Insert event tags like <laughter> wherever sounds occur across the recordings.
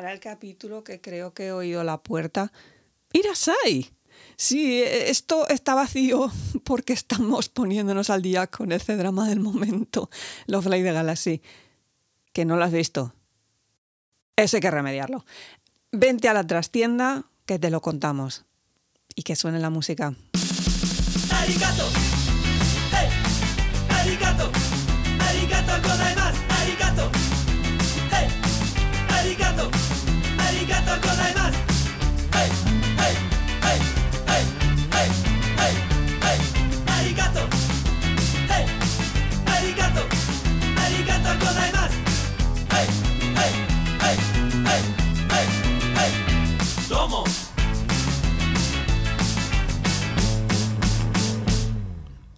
para el capítulo que creo que he oído la puerta. ¡Irasai! Sí, esto está vacío <laughs> porque estamos poniéndonos al día con ese drama del momento, <laughs> Love Light de Galaxy. Que no lo has visto. Eso hay que remediarlo. Vente a la trastienda que te lo contamos. Y que suene la música.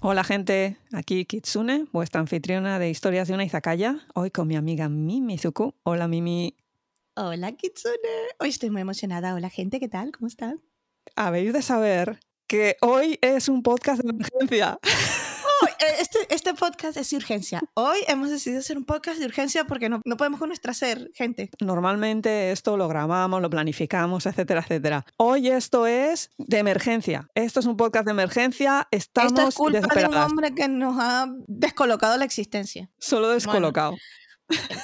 Hola gente, aquí Kitsune, vuestra anfitriona de historias de una izakaya, hoy con mi amiga Mimi Zuku. Hola Mimi. Hola Kitsune, hoy estoy muy emocionada. Hola gente, ¿qué tal? ¿Cómo están? Habéis de saber que hoy es un podcast de emergencia. Eh, este, este podcast es de urgencia. Hoy hemos decidido hacer un podcast de urgencia porque no, no podemos con nuestra ser, gente. Normalmente esto lo grabamos, lo planificamos, etcétera, etcétera. Hoy esto es de emergencia. Esto es un podcast de emergencia. Estamos Esto es culpa de un hombre que nos ha descolocado la existencia. Solo descolocado.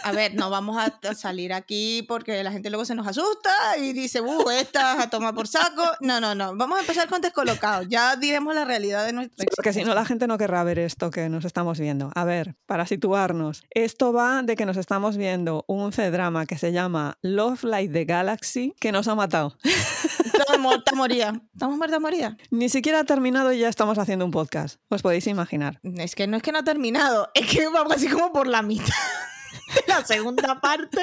A ver, no vamos a salir aquí porque la gente luego se nos asusta y dice, uh, esta a tomar por saco. No, no, no. Vamos a empezar con descolocados. Ya diremos la realidad de nuestra Porque si no, la gente no querrá ver esto que nos estamos viendo. A ver, para situarnos. Esto va de que nos estamos viendo un C-drama que se llama Love Light the Galaxy que nos ha matado. Estamos muerta moría. Estamos muerta moría. Ni siquiera ha terminado y ya estamos haciendo un podcast. Os podéis imaginar. Es que no es que no ha terminado, es que vamos así como por la mitad. <laughs> la segunda parte.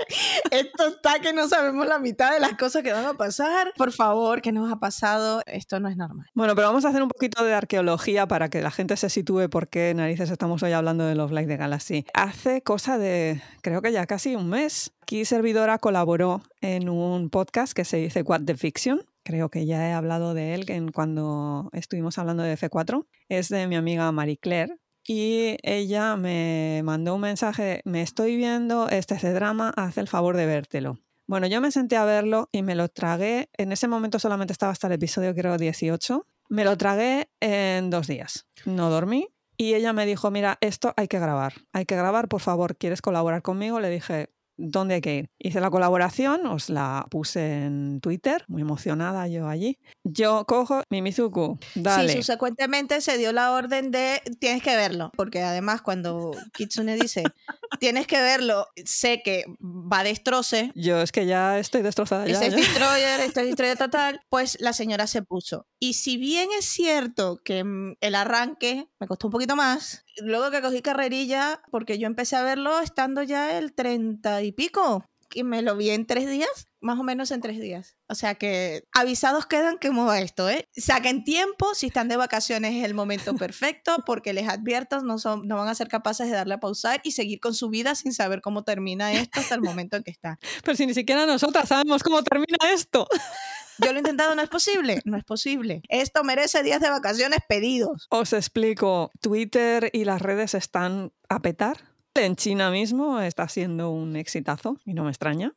Esto está que no sabemos la mitad de las cosas que van a pasar. Por favor, ¿qué nos ha pasado? Esto no es normal. Bueno, pero vamos a hacer un poquito de arqueología para que la gente se sitúe por qué narices estamos hoy hablando de Love Light de Galaxy. Hace cosa de, creo que ya casi un mes, aquí Servidora colaboró en un podcast que se dice What the Fiction. Creo que ya he hablado de él cuando estuvimos hablando de F4. Es de mi amiga Marie Claire, y ella me mandó un mensaje, me estoy viendo este drama, haz el favor de vértelo. Bueno, yo me senté a verlo y me lo tragué, en ese momento solamente estaba hasta el episodio creo 18, me lo tragué en dos días, no dormí y ella me dijo, mira, esto hay que grabar, hay que grabar, por favor, ¿quieres colaborar conmigo? Le dije, ¿Dónde hay que ir? Hice la colaboración, os la puse en Twitter, muy emocionada yo allí. Yo cojo mi Mizuku, dale. Sí, subsecuentemente se dio la orden de tienes que verlo, porque además cuando Kitsune dice <laughs> tienes que verlo, sé que va a destroce. Yo es que ya estoy destrozada. Ya, Este es ya. destroyer, este es <laughs> destroyer total, pues la señora se puso. Y si bien es cierto que mm, el arranque me costó un poquito más, luego que cogí carrerilla, porque yo empecé a verlo estando ya el 30 y pico, y me lo vi en tres días, más o menos en tres días. O sea que avisados quedan que va esto, ¿eh? Saquen tiempo, si están de vacaciones es el momento <laughs> perfecto, porque les advierto, no, son, no van a ser capaces de darle a pausar y seguir con su vida sin saber cómo termina esto hasta el momento en que está. <laughs> Pero si ni siquiera nosotras sabemos cómo termina esto. <laughs> Yo lo he intentado, no es posible, no es posible. Esto merece días de vacaciones pedidos. Os explico, Twitter y las redes están a petar. En China mismo está siendo un exitazo y no me extraña.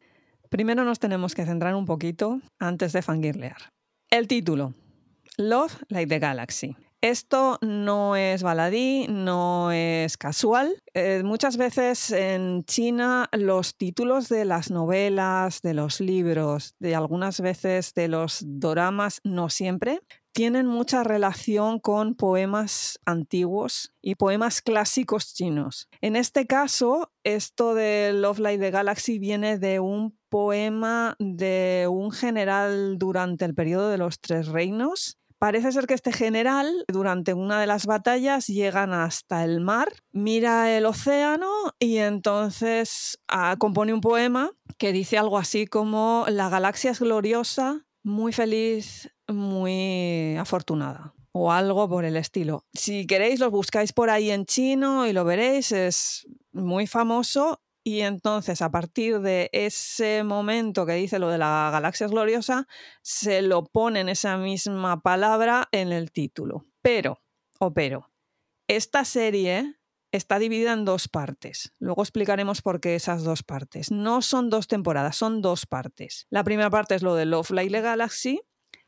Primero nos tenemos que centrar un poquito antes de fangirlear. El título, Love Like the Galaxy. Esto no es baladí, no es casual. Eh, muchas veces en China los títulos de las novelas, de los libros, de algunas veces de los doramas, no siempre, tienen mucha relación con poemas antiguos y poemas clásicos chinos. En este caso, esto de Love Light the Galaxy viene de un poema de un general durante el periodo de los Tres Reinos. Parece ser que este general, durante una de las batallas, llegan hasta el mar, mira el océano y entonces ah, compone un poema que dice algo así como la galaxia es gloriosa, muy feliz, muy afortunada o algo por el estilo. Si queréis, lo buscáis por ahí en chino y lo veréis, es muy famoso. Y entonces, a partir de ese momento que dice lo de la galaxia gloriosa, se lo ponen esa misma palabra en el título. Pero, o pero, esta serie está dividida en dos partes. Luego explicaremos por qué esas dos partes. No son dos temporadas, son dos partes. La primera parte es lo de Love Light Galaxy.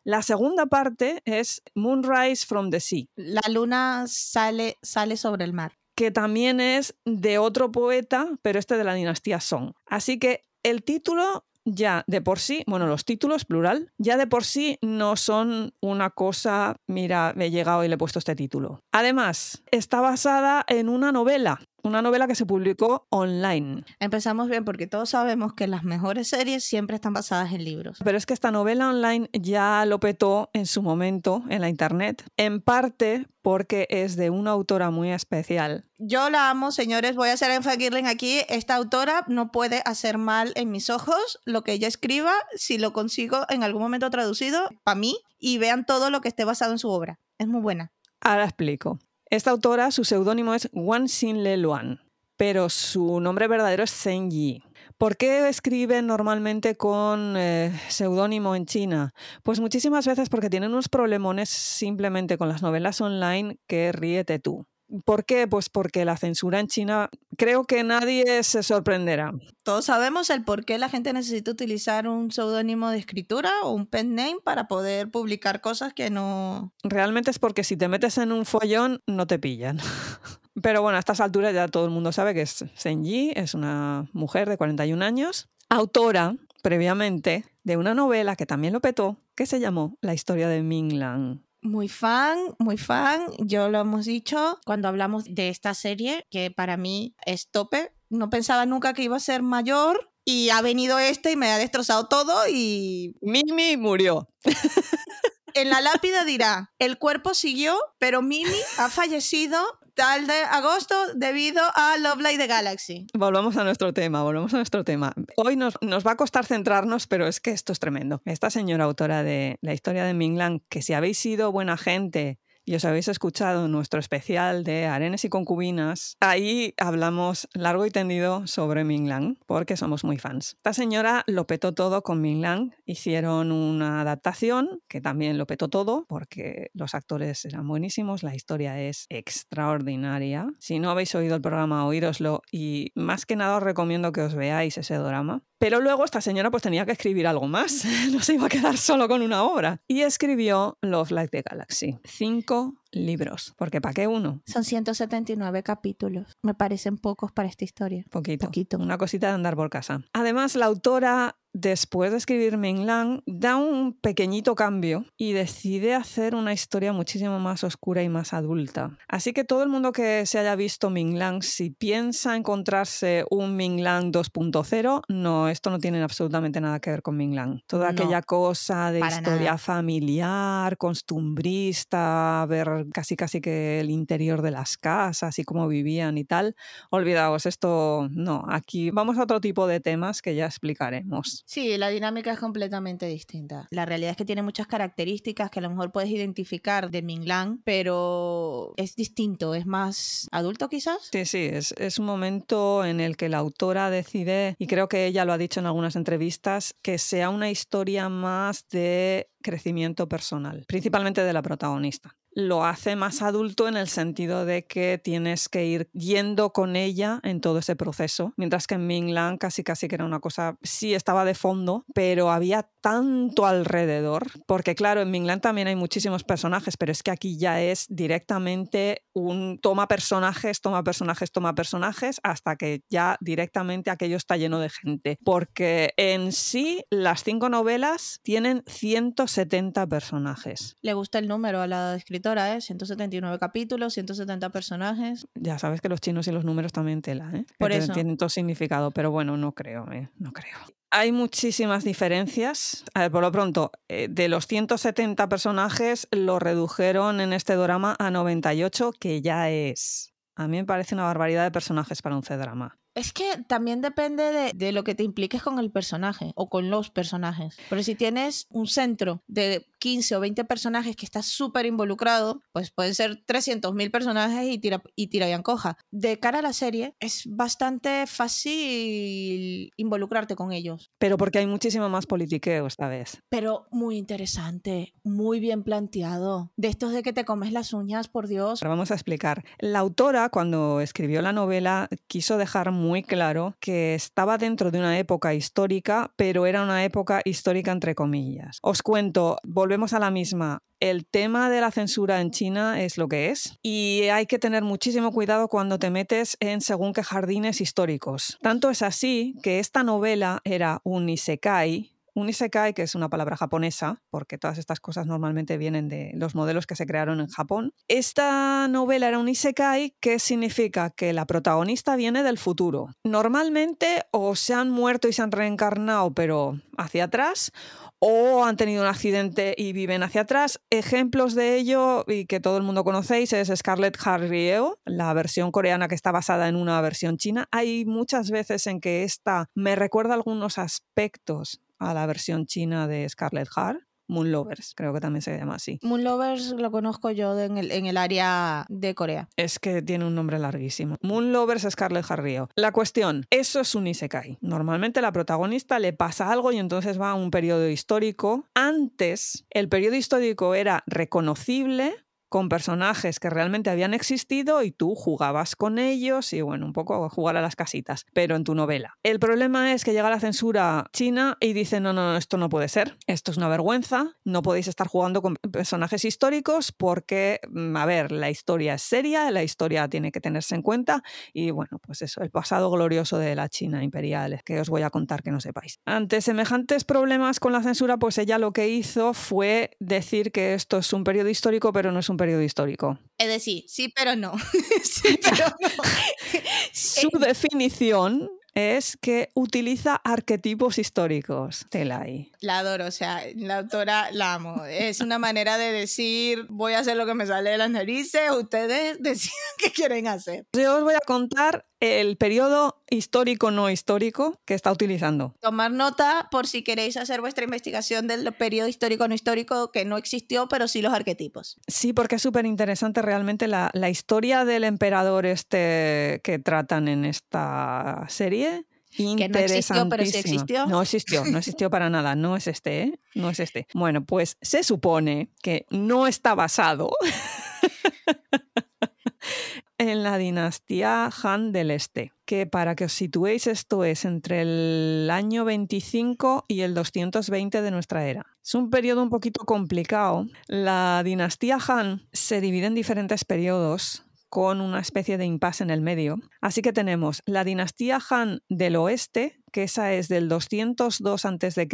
La segunda parte es Moonrise from the Sea. La luna sale, sale sobre el mar. Que también es de otro poeta, pero este de la dinastía Song. Así que el título ya de por sí, bueno, los títulos, plural, ya de por sí no son una cosa, mira, me he llegado y le he puesto este título. Además, está basada en una novela una novela que se publicó online. Empezamos bien porque todos sabemos que las mejores series siempre están basadas en libros. Pero es que esta novela online ya lo petó en su momento en la internet, en parte porque es de una autora muy especial. Yo la amo, señores, voy a hacer en aquí. Esta autora no puede hacer mal en mis ojos lo que ella escriba si lo consigo en algún momento traducido para mí y vean todo lo que esté basado en su obra. Es muy buena. Ahora explico. Esta autora, su seudónimo es Wan Xin Le Luan, pero su nombre verdadero es Zheng Yi. ¿Por qué escribe normalmente con eh, seudónimo en China? Pues muchísimas veces porque tienen unos problemones simplemente con las novelas online que ríete tú. ¿Por qué? Pues porque la censura en China creo que nadie se sorprenderá. Todos sabemos el por qué la gente necesita utilizar un seudónimo de escritura o un pen name para poder publicar cosas que no... Realmente es porque si te metes en un follón no te pillan. <laughs> Pero bueno, a estas alturas ya todo el mundo sabe que es Yi, es una mujer de 41 años, autora previamente de una novela que también lo petó, que se llamó La historia de Ming Lang. Muy fan, muy fan. Yo lo hemos dicho cuando hablamos de esta serie, que para mí es tope. No pensaba nunca que iba a ser mayor y ha venido este y me ha destrozado todo y... Mimi murió. <laughs> en la lápida dirá, el cuerpo siguió, pero Mimi ha fallecido tal de agosto debido a Love Light the Galaxy. Volvamos a nuestro tema, volvamos a nuestro tema. Hoy nos, nos, va a costar centrarnos, pero es que esto es tremendo. Esta señora autora de la historia de Minglan, que si habéis sido buena gente y os habéis escuchado nuestro especial de Arenes y Concubinas, ahí hablamos largo y tendido sobre Ming Lang, porque somos muy fans. Esta señora lo petó todo con Ming Lang, hicieron una adaptación que también lo petó todo, porque los actores eran buenísimos, la historia es extraordinaria. Si no habéis oído el programa, oíroslo y más que nada os recomiendo que os veáis ese drama. Pero luego esta señora pues tenía que escribir algo más, <laughs> no se iba a quedar solo con una obra. Y escribió Love Like the Galaxy. Cinco libros, porque ¿para qué uno? Son 179 capítulos, me parecen pocos para esta historia. Poquito. Poquito. Una cosita de andar por casa. Además, la autora después de escribir Ming Lang, da un pequeñito cambio y decide hacer una historia muchísimo más oscura y más adulta. Así que todo el mundo que se haya visto Ming Lang, si piensa encontrarse un Ming Lang 2.0, no, esto no tiene absolutamente nada que ver con Ming Lang. Toda aquella cosa de historia familiar, costumbrista, ver casi casi que el interior de las casas y cómo vivían y tal, olvidaos, esto no, aquí vamos a otro tipo de temas que ya explicaremos. Sí, la dinámica es completamente distinta. La realidad es que tiene muchas características que a lo mejor puedes identificar de Minglan, pero es distinto, es más adulto quizás. Sí, sí, es, es un momento en el que la autora decide, y creo que ella lo ha dicho en algunas entrevistas, que sea una historia más de crecimiento personal, principalmente de la protagonista lo hace más adulto en el sentido de que tienes que ir yendo con ella en todo ese proceso, mientras que en Minglan casi casi que era una cosa, sí estaba de fondo, pero había tanto alrededor, porque claro, en Minglan también hay muchísimos personajes, pero es que aquí ya es directamente un toma personajes, toma personajes, toma personajes, hasta que ya directamente aquello está lleno de gente, porque en sí las cinco novelas tienen 170 personajes. Le gusta el número a la escritora 179 ¿eh? capítulos, 170 personajes. Ya sabes que los chinos y los números también tela, ¿eh? Por eso. Tienen todo significado, pero bueno, no creo, ¿eh? No creo. Hay muchísimas diferencias. A ver, por lo pronto, eh, de los 170 personajes, lo redujeron en este drama a 98, que ya es. A mí me parece una barbaridad de personajes para un C-drama. Es que también depende de, de, lo que te impliques con el personaje o con los personajes. Pero si tienes un centro de 15 o 20 personajes que estás súper involucrado, pues pueden ser 300.000 personajes y tira, y tira y ancoja. De cara a la serie, es bastante fácil involucrarte con ellos. Pero porque hay muchísimo más politiqueo esta vez. Pero muy interesante, muy bien planteado. De estos de que te comes las uñas, por Dios. Pero vamos a explicar. La autora, cuando escribió la novela, quiso dejar muy claro que estaba dentro de una época histórica, pero era una época histórica entre comillas. Os cuento, volvemos a la misma. El tema de la censura en China es lo que es y hay que tener muchísimo cuidado cuando te metes en según qué jardines históricos. Tanto es así que esta novela era un isekai, un isekai, que es una palabra japonesa, porque todas estas cosas normalmente vienen de los modelos que se crearon en Japón. Esta novela era un isekai, que significa que la protagonista viene del futuro. Normalmente o se han muerto y se han reencarnado, pero hacia atrás, o han tenido un accidente y viven hacia atrás. Ejemplos de ello, y que todo el mundo conocéis, es Scarlett Harrieo, la versión coreana que está basada en una versión china. Hay muchas veces en que esta me recuerda algunos aspectos a la versión china de Scarlett Hart. Moon Lovers, creo que también se llama así. Moon Lovers lo conozco yo en el, en el área de Corea. Es que tiene un nombre larguísimo. Moon Lovers Scarlett Harrio. La cuestión, eso es un isekai. Normalmente la protagonista le pasa algo y entonces va a un periodo histórico. Antes, el periodo histórico era reconocible con personajes que realmente habían existido y tú jugabas con ellos y bueno, un poco jugar a las casitas, pero en tu novela. El problema es que llega la censura china y dice, no, no, esto no puede ser, esto es una vergüenza, no podéis estar jugando con personajes históricos porque, mm, a ver, la historia es seria, la historia tiene que tenerse en cuenta y bueno, pues eso, el pasado glorioso de la China imperial, que os voy a contar que no sepáis. Ante semejantes problemas con la censura, pues ella lo que hizo fue decir que esto es un periodo histórico, pero no es un periodo histórico. Es decir, sí, pero no. <laughs> sí, pero no. <laughs> Su definición es que utiliza arquetipos históricos. Telai. La adoro, o sea, la autora la amo. Es una manera de decir, voy a hacer lo que me sale de las narices, ustedes <laughs> decidan qué quieren hacer. Yo os voy a contar el periodo histórico no histórico que está utilizando. Tomar nota por si queréis hacer vuestra investigación del periodo histórico no histórico que no existió, pero sí los arquetipos. Sí, porque es súper interesante realmente la, la historia del emperador este que tratan en esta serie. Que no existió, pero sí existió. No existió, no existió para nada. No es este, ¿eh? No es este. Bueno, pues se supone que no está basado <laughs> en la dinastía Han del Este, que para que os situéis esto es entre el año 25 y el 220 de nuestra era. Es un periodo un poquito complicado. La dinastía Han se divide en diferentes periodos con una especie de impasse en el medio. Así que tenemos la dinastía Han del oeste, que esa es del 202 a.C.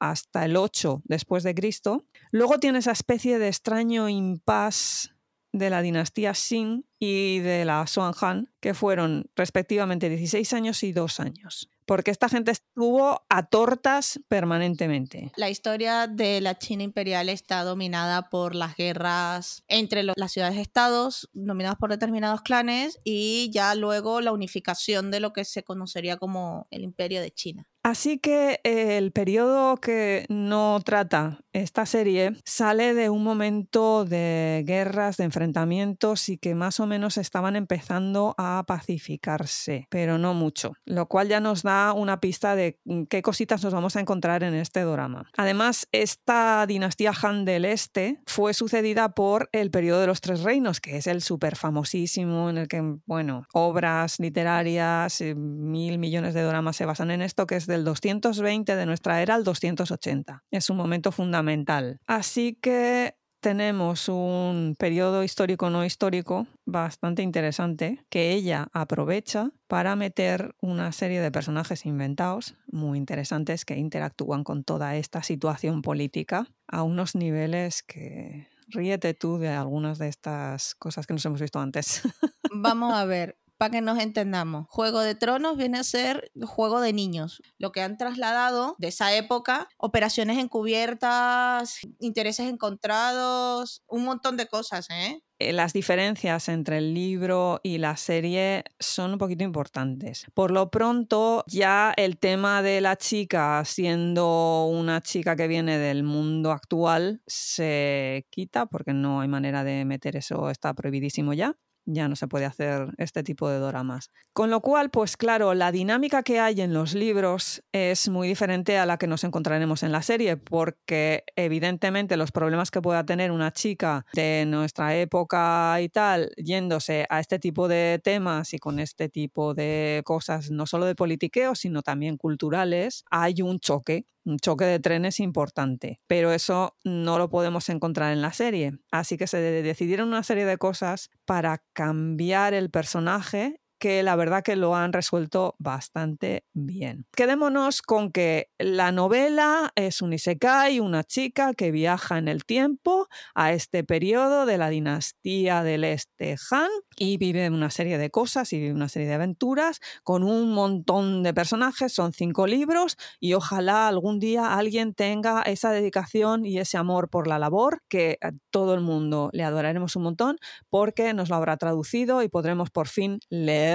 hasta el 8 después de Cristo. Luego tiene esa especie de extraño impasse de la dinastía Xin y de la Han, que fueron respectivamente 16 años y 2 años. Porque esta gente estuvo a tortas permanentemente. La historia de la China imperial está dominada por las guerras entre las ciudades-estados, dominadas por determinados clanes, y ya luego la unificación de lo que se conocería como el imperio de China. Así que eh, el periodo que no trata esta serie sale de un momento de guerras, de enfrentamientos y que más o menos estaban empezando a pacificarse, pero no mucho, lo cual ya nos da una pista de mm, qué cositas nos vamos a encontrar en este drama. Además, esta dinastía Han del Este fue sucedida por el periodo de los Tres Reinos, que es el súper famosísimo en el que, bueno, obras literarias, eh, mil millones de dramas se basan en esto, que es del 220 de nuestra era al 280. Es un momento fundamental. Así que tenemos un periodo histórico no histórico bastante interesante que ella aprovecha para meter una serie de personajes inventados muy interesantes que interactúan con toda esta situación política a unos niveles que ríete tú de algunas de estas cosas que nos hemos visto antes. <laughs> Vamos a ver, para que nos entendamos. Juego de Tronos viene a ser juego de niños. Lo que han trasladado de esa época, operaciones encubiertas, intereses encontrados, un montón de cosas, ¿eh? Eh, las diferencias entre el libro y la serie son un poquito importantes. Por lo pronto, ya el tema de la chica siendo una chica que viene del mundo actual se quita porque no hay manera de meter eso, está prohibidísimo ya ya no se puede hacer este tipo de doramas. Con lo cual, pues claro, la dinámica que hay en los libros es muy diferente a la que nos encontraremos en la serie, porque evidentemente los problemas que pueda tener una chica de nuestra época y tal, yéndose a este tipo de temas y con este tipo de cosas, no solo de politiqueo, sino también culturales, hay un choque un choque de trenes importante, pero eso no lo podemos encontrar en la serie. Así que se decidieron una serie de cosas para cambiar el personaje que la verdad que lo han resuelto bastante bien. Quedémonos con que la novela es un isekai, una chica que viaja en el tiempo a este periodo de la dinastía del Este Han y vive una serie de cosas y una serie de aventuras con un montón de personajes, son cinco libros y ojalá algún día alguien tenga esa dedicación y ese amor por la labor que todo el mundo le adoraremos un montón porque nos lo habrá traducido y podremos por fin leer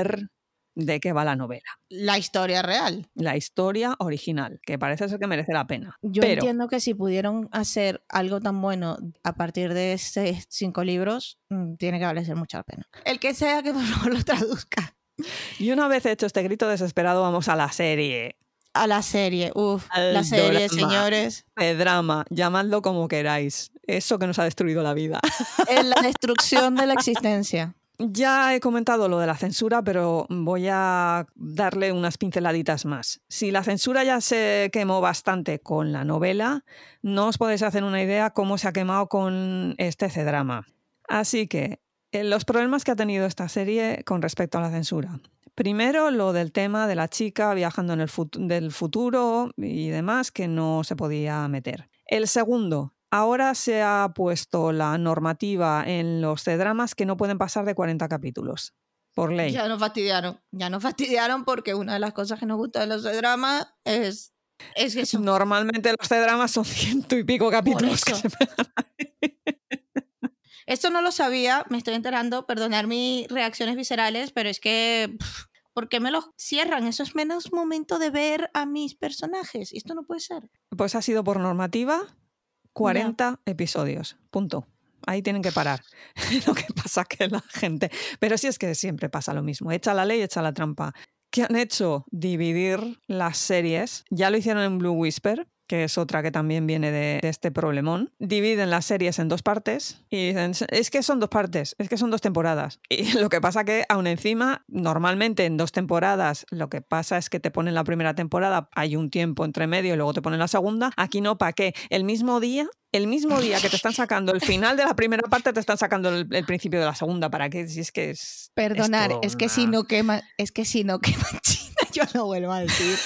de qué va la novela. La historia real. La historia original, que parece ser que merece la pena. Yo entiendo que si pudieron hacer algo tan bueno a partir de esos cinco libros, mm, tiene que valer mucho la pena. El que sea que por favor lo traduzca. Y una vez hecho este grito desesperado, vamos a la serie. A la serie, uff, la serie, señores. De drama, llamadlo como queráis. Eso que nos ha destruido la vida. Es la <laughs> destrucción de la existencia. Ya he comentado lo de la censura, pero voy a darle unas pinceladitas más. Si la censura ya se quemó bastante con la novela, no os podéis hacer una idea cómo se ha quemado con este C-drama. Así que, eh, los problemas que ha tenido esta serie con respecto a la censura. Primero, lo del tema de la chica viajando en el del futuro y demás, que no se podía meter. El segundo, Ahora se ha puesto la normativa en los C-dramas que no pueden pasar de 40 capítulos. Por ley. Ya nos fastidiaron. Ya nos fastidiaron porque una de las cosas que nos gusta de los C-dramas es, es que Normalmente los C-dramas son <laughs> ciento y pico capítulos. Esto no lo sabía, me estoy enterando, perdonar mis reacciones viscerales, pero es que... ¿Por qué me lo cierran? Eso es menos momento de ver a mis personajes. Esto no puede ser. Pues ha sido por normativa 40 episodios, punto. Ahí tienen que parar. <laughs> lo que pasa que la gente... Pero sí es que siempre pasa lo mismo. Echa la ley, echa la trampa. ¿Qué han hecho? Dividir las series. Ya lo hicieron en Blue Whisper, que es otra que también viene de, este problemón, dividen las series en dos partes y dicen, es que son dos partes, es que son dos temporadas. <laughs> Y lo que pasa que, aún encima, normalmente en dos temporadas, lo que pasa es que te ponen la primera temporada, hay un tiempo entre medio y luego te ponen la segunda. Aquí no, ¿para qué? El mismo día el mismo día que te están sacando el final de la primera parte, te están sacando el, principio de la segunda. ¿Para qué? Si es que es. Perdonar, es, que si no quema, es que si no quema <laughs> China, yo no vuelvo a decir.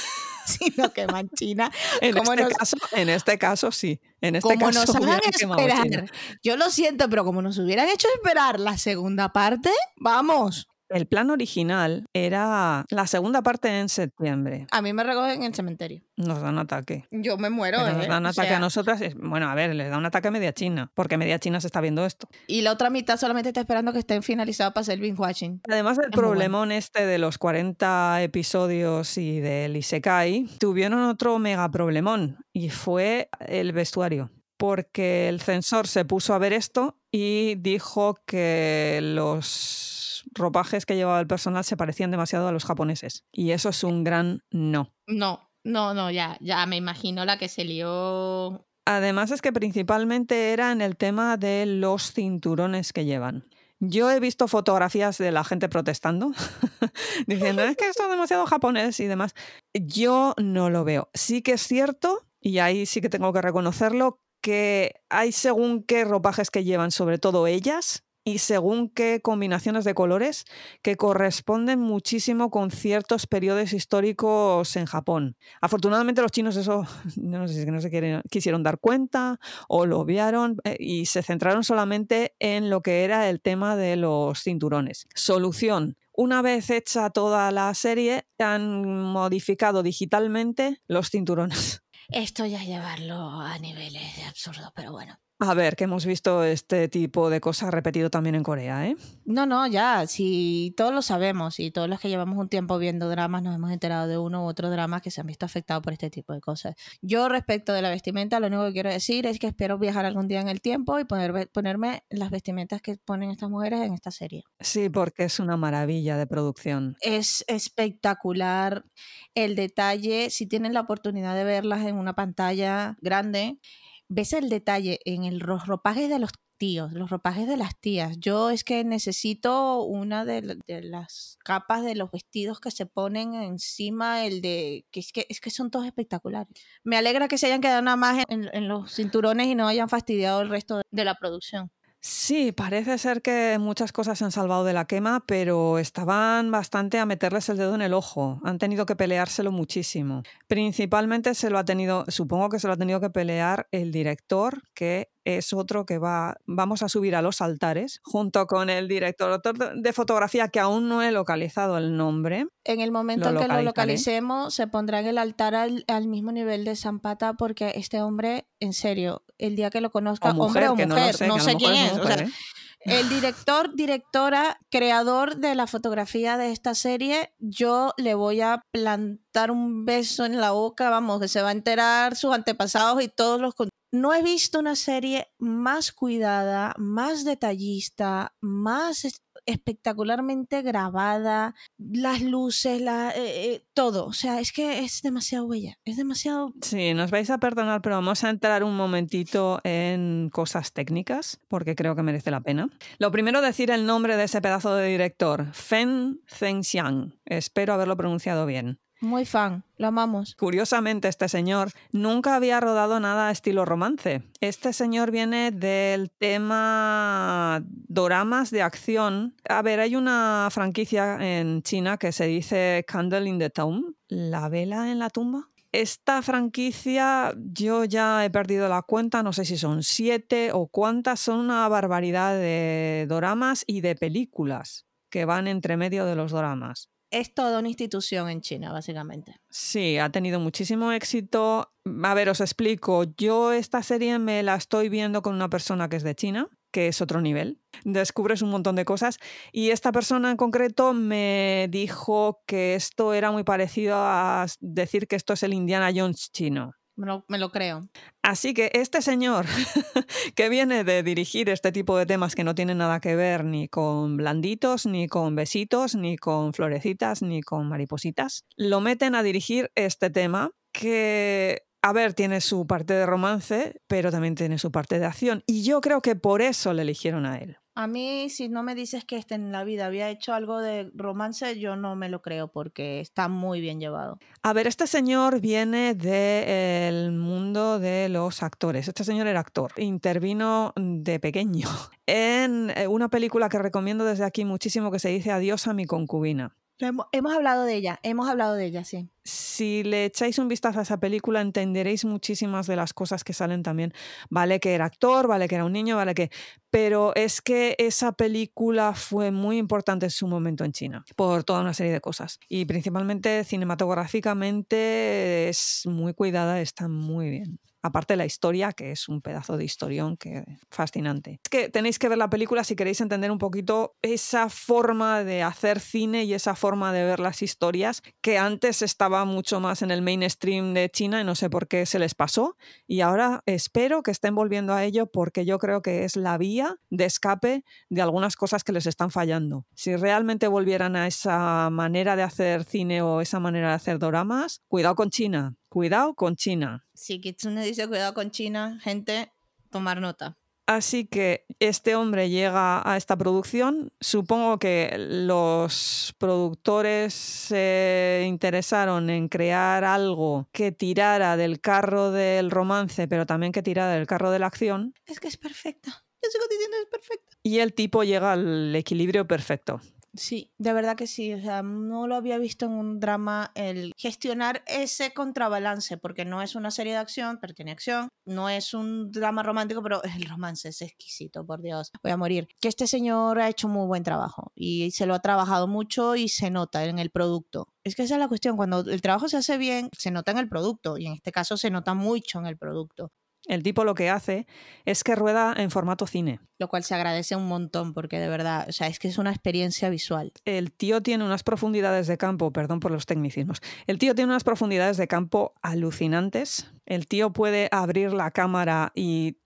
<laughs> sino que China. en, este caso, en este caso, sí. En este como caso, nos hagan esperar. Yo lo siento, pero como nos hubieran hecho esperar la segunda parte, vamos. El plan original era la segunda parte en septiembre. A mí me recogen en el cementerio. Nos dan ataque. Yo me muero. nos ¿eh? dan ataque a nosotras. Bueno, a ver, les da un ataque a media China, porque media China se está viendo esto. Y la otra mitad solamente está esperando que estén finalizados para hacer el binge watching. Además del problemón este de los 40 episodios y del Isekai, tuvieron otro mega problemón y fue el vestuario porque el censor se puso a ver esto y dijo que los ropajes que llevaba el personal se parecían demasiado a los japoneses. Y eso es un gran no. No, no, no, ya, ya me imagino la que se lió. Además es que principalmente era en el tema de los cinturones que llevan. Yo he visto fotografías de la gente protestando, <laughs> diciendo, es que esto es demasiado japonés y demás. Yo no lo veo. Sí que es cierto, y ahí sí que tengo que reconocerlo, que hay según qué ropajes que llevan, sobre todo ellas, y según qué combinaciones de colores que corresponden muchísimo con ciertos periodos históricos en Japón. Afortunadamente los chinos eso <laughs> no sé si no se quisieron dar cuenta o lo obviaron eh, y se centraron solamente en lo que era el tema de los cinturones. Solución, Una vez hecha toda la serie, han modificado digitalmente los cinturones. Esto ya llevarlo a niveles de absurdo, pero bueno. A ver, que hemos visto este tipo de cosas repetido también en Corea, ¿eh? No, no, ya, sí, todos lo sabemos y todos los que llevamos un tiempo viendo dramas nos hemos enterado de uno u otro drama que se han visto afectados por este tipo de cosas. Yo respecto de la vestimenta, lo único que quiero decir es que espero viajar algún día en el tiempo y poder ponerme las vestimentas que ponen estas mujeres en esta serie. Sí, porque es una maravilla de producción. Es espectacular el detalle, si tienen la oportunidad de verlas en una pantalla grande, ves el detalle en los ropajes de los tíos, los ropajes de las tías. Yo es que necesito una de, las capas de los vestidos que se ponen encima, el de que es que es que son todos espectaculares. Me alegra que se hayan quedado nada más en los cinturones y no hayan fastidiado el resto de la producción. Sí, parece ser que muchas cosas se han salvado de la quema, pero estaban bastante a meterles el dedo en el ojo. Han tenido que peleárselo muchísimo. Principalmente se lo ha tenido, supongo que se lo ha tenido que pelear el director, que es otro que va, vamos a subir a los altares, junto con el director de fotografía, que aún no he localizado el nombre. En el momento en que lo localicemos, se pondrá en el altar al, mismo nivel de Zampata, porque este hombre, en serio, el día que lo conozca, hombre o mujer, no, sé, quién es. ¿eh? El director, directora, creador de la fotografía de esta serie, yo le voy a plantar un beso en la boca, vamos, que se va a enterar sus antepasados y todos los no he visto una serie más cuidada, más detallista, más espectacularmente grabada, las luces, la, eh, eh, todo. O sea, es que es demasiado bella, es demasiado... Sí, nos vais a perdonar, pero vamos a entrar un momentito en cosas técnicas, porque creo que merece la pena. Lo primero, decir el nombre de ese pedazo de director, Fen Zhenxiang. Espero haberlo pronunciado bien. Muy fan, lo amamos. Curiosamente, este señor nunca había rodado nada estilo romance. Este señor viene del tema doramas de acción. A ver, hay una franquicia en China que se dice Candle in the Tomb, la vela en la tumba. Esta franquicia yo ya he perdido la cuenta, no sé si son siete o cuántas, son una barbaridad de doramas y de películas que van entre medio de los doramas es toda una institución en China, básicamente. Sí, ha tenido muchísimo éxito. A ver, os explico. Yo esta serie me la estoy viendo con una persona que es de China, que es otro nivel. Descubres un montón de cosas. Y esta persona en concreto me dijo que esto era muy parecido a decir que esto es el Indiana Jones chino. Me lo, creo. Así que este señor <laughs> que viene de dirigir este tipo de temas que no tienen nada que ver ni con blanditos, ni con besitos, ni con florecitas, ni con maripositas, lo meten a dirigir este tema que a ver, tiene su parte de romance, pero también tiene su parte de acción. Y yo creo que por eso le eligieron a él. A mí, si no me dices que este en la vida había hecho algo de romance, yo no me lo creo porque está muy bien llevado. A ver, este señor viene del mundo de los actores. Este señor era actor. Intervino de pequeño <laughs> en eh, una película que recomiendo desde aquí muchísimo que se dice Adiós a mi concubina. Hemos, hablado de ella, hemos hablado de ella, sí. Si le echáis un vistazo a esa película, entenderéis muchísimas de las cosas que salen también. Vale que era actor, vale que era un niño, vale que... Pero es que esa película fue muy importante en su momento en China, por toda una serie de cosas. Y principalmente cinematográficamente es muy cuidada, está muy bien. Aparte de la historia, que es un pedazo de historión que fascinante. Es que tenéis que ver la película si queréis entender un poquito esa forma de hacer cine y esa forma de ver las historias que antes estaba mucho más en el mainstream de China y no sé por qué se les pasó. Y ahora espero que estén volviendo a ello porque yo creo que es la vía de escape de algunas cosas que les están fallando. Si realmente volvieran a esa manera de hacer cine o esa manera de hacer doramas, cuidado con China, Cuidado con China. Si Kitsune dice cuidado con China, gente, tomar nota. Así que este hombre llega a esta producción. Supongo que los productores se interesaron en crear algo que tirara del carro del romance, pero también que tirara del carro de la acción. Es que es perfecta. Yo sigo diciendo es perfecta. Y el tipo llega al equilibrio perfecto Sí, de verdad que sí. O sea, no lo había visto en un drama el gestionar ese contrabalance, porque no es una serie de acción, pero tiene acción. No es un drama romántico, pero <laughs> el romance es exquisito, por Dios. Voy a morir. Que este señor ha hecho muy buen trabajo y se lo ha trabajado mucho y se nota en el producto. Es que esa es la cuestión. Cuando el trabajo se hace bien, se nota en el producto y en este caso se nota mucho en el producto. El tipo lo que hace es que rueda en formato cine. Lo cual se agradece un montón porque de verdad, o sea, es que es una experiencia visual. El tío tiene unas profundidades de campo, perdón por los tecnicismos, el tío tiene unas profundidades de campo alucinantes. El tío puede abrir la cámara y,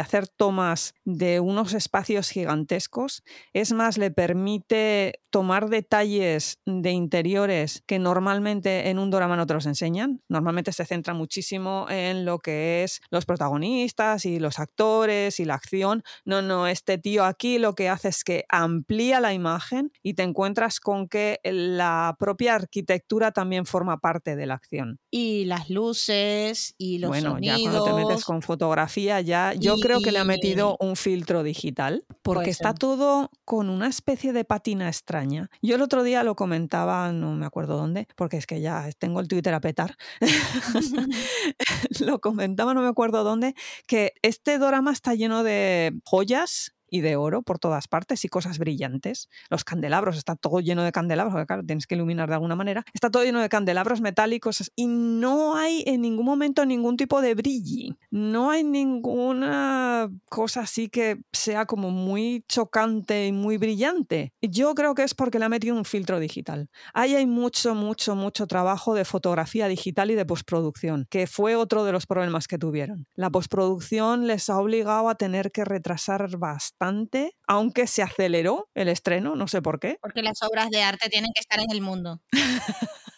hacer tomas de unos espacios gigantescos. Es más, le permite tomar detalles de interiores que normalmente en un drama no te los enseñan. Normalmente se centra muchísimo en lo que es los protagonistas y los actores y la acción. No, no, este tío aquí lo que hace es que amplía la imagen y te encuentras con que la propia arquitectura también forma parte de la acción. Y las luces y los bueno, sonidos. ya cuando te metes con fotografía, ya yo creo que le ha metido un filtro digital, porque está todo con una especie de patina extraña. Yo el otro día lo comentaba, no me acuerdo dónde, porque es que ya tengo el Twitter a petar. <laughs> <laughs> lo comentaba, no me acuerdo dónde, que este drama está lleno de joyas y de oro por todas partes y cosas brillantes. Los candelabros, está todo lleno de candelabros, porque claro, tienes que iluminar de alguna manera. Está todo lleno de candelabros metálicos y no hay en ningún momento ningún tipo de brilli. No hay ninguna cosa así que sea como muy chocante y muy brillante. Yo creo que es porque le ha metido un filtro digital. Ahí hay mucho, mucho, mucho trabajo de fotografía digital y de postproducción, que fue otro de los problemas que tuvieron. La postproducción les ha obligado a tener que retrasar bastante aunque se aceleró el estreno, no sé por qué. Porque las obras de arte tienen que estar en el mundo. <laughs>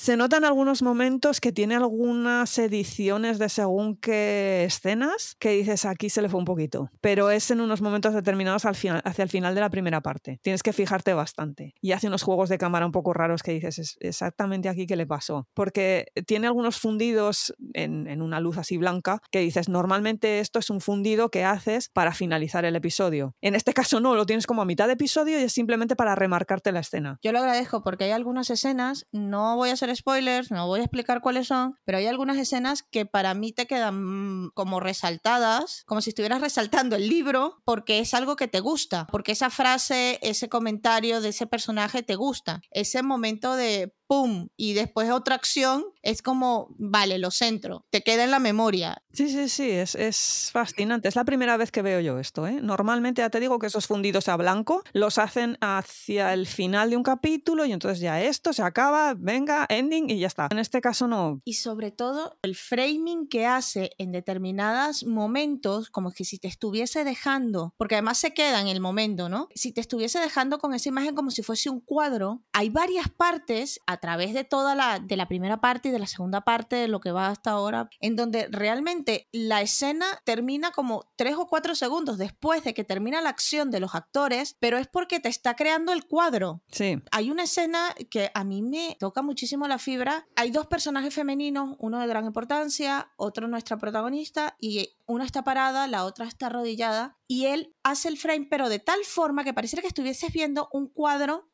Se notan algunos momentos que tiene algunas ediciones de según qué escenas que dices aquí se le fue un poquito, pero es en unos momentos determinados hacia el final de la primera parte. Tienes que fijarte bastante. Y hace unos juegos de cámara un poco raros que dices es exactamente aquí qué le pasó. Porque tiene algunos fundidos en, en una luz así blanca que dices normalmente esto es un fundido que haces para finalizar el episodio. En este caso no, lo tienes como a mitad de episodio y es simplemente para remarcarte la escena. Yo lo agradezco porque hay algunas escenas, no voy a ser spoilers, no voy a explicar cuáles son, pero hay algunas escenas que para mí te quedan mm, como resaltadas, como si estuvieras resaltando el libro, porque es algo que te gusta, porque esa frase, ese comentario de ese personaje te gusta. Ese momento de ¡pum! Y después otra acción, es como, vale, lo centro, te queda en la memoria. Sí, sí, sí, es, es fascinante. Es la primera vez que veo yo esto. ¿eh? Normalmente ya te digo que esos fundidos a blanco los hacen hacia el final de un capítulo y entonces ya esto se acaba, venga, ending y ya está. En este caso no. Y sobre todo el framing que hace en determinados momentos, como que si te estuviese dejando, porque además se queda en el momento, ¿no? Si te estuviese dejando con esa imagen como si fuese un cuadro, hay varias partes a través de toda la, de la primera parte y de la segunda parte de lo que va hasta ahora, en donde realmente la escena termina como tres o cuatro segundos después de que termina la acción de los actores, pero es porque te está creando el cuadro. Sí. Hay una escena que a mí me toca muchísimo la fibra. Hay dos personajes femeninos, uno de gran importancia, otro nuestra protagonista, y una está parada, la otra está arrodillada, y él hace el frame, pero de tal forma que pareciera que estuvieses viendo un cuadro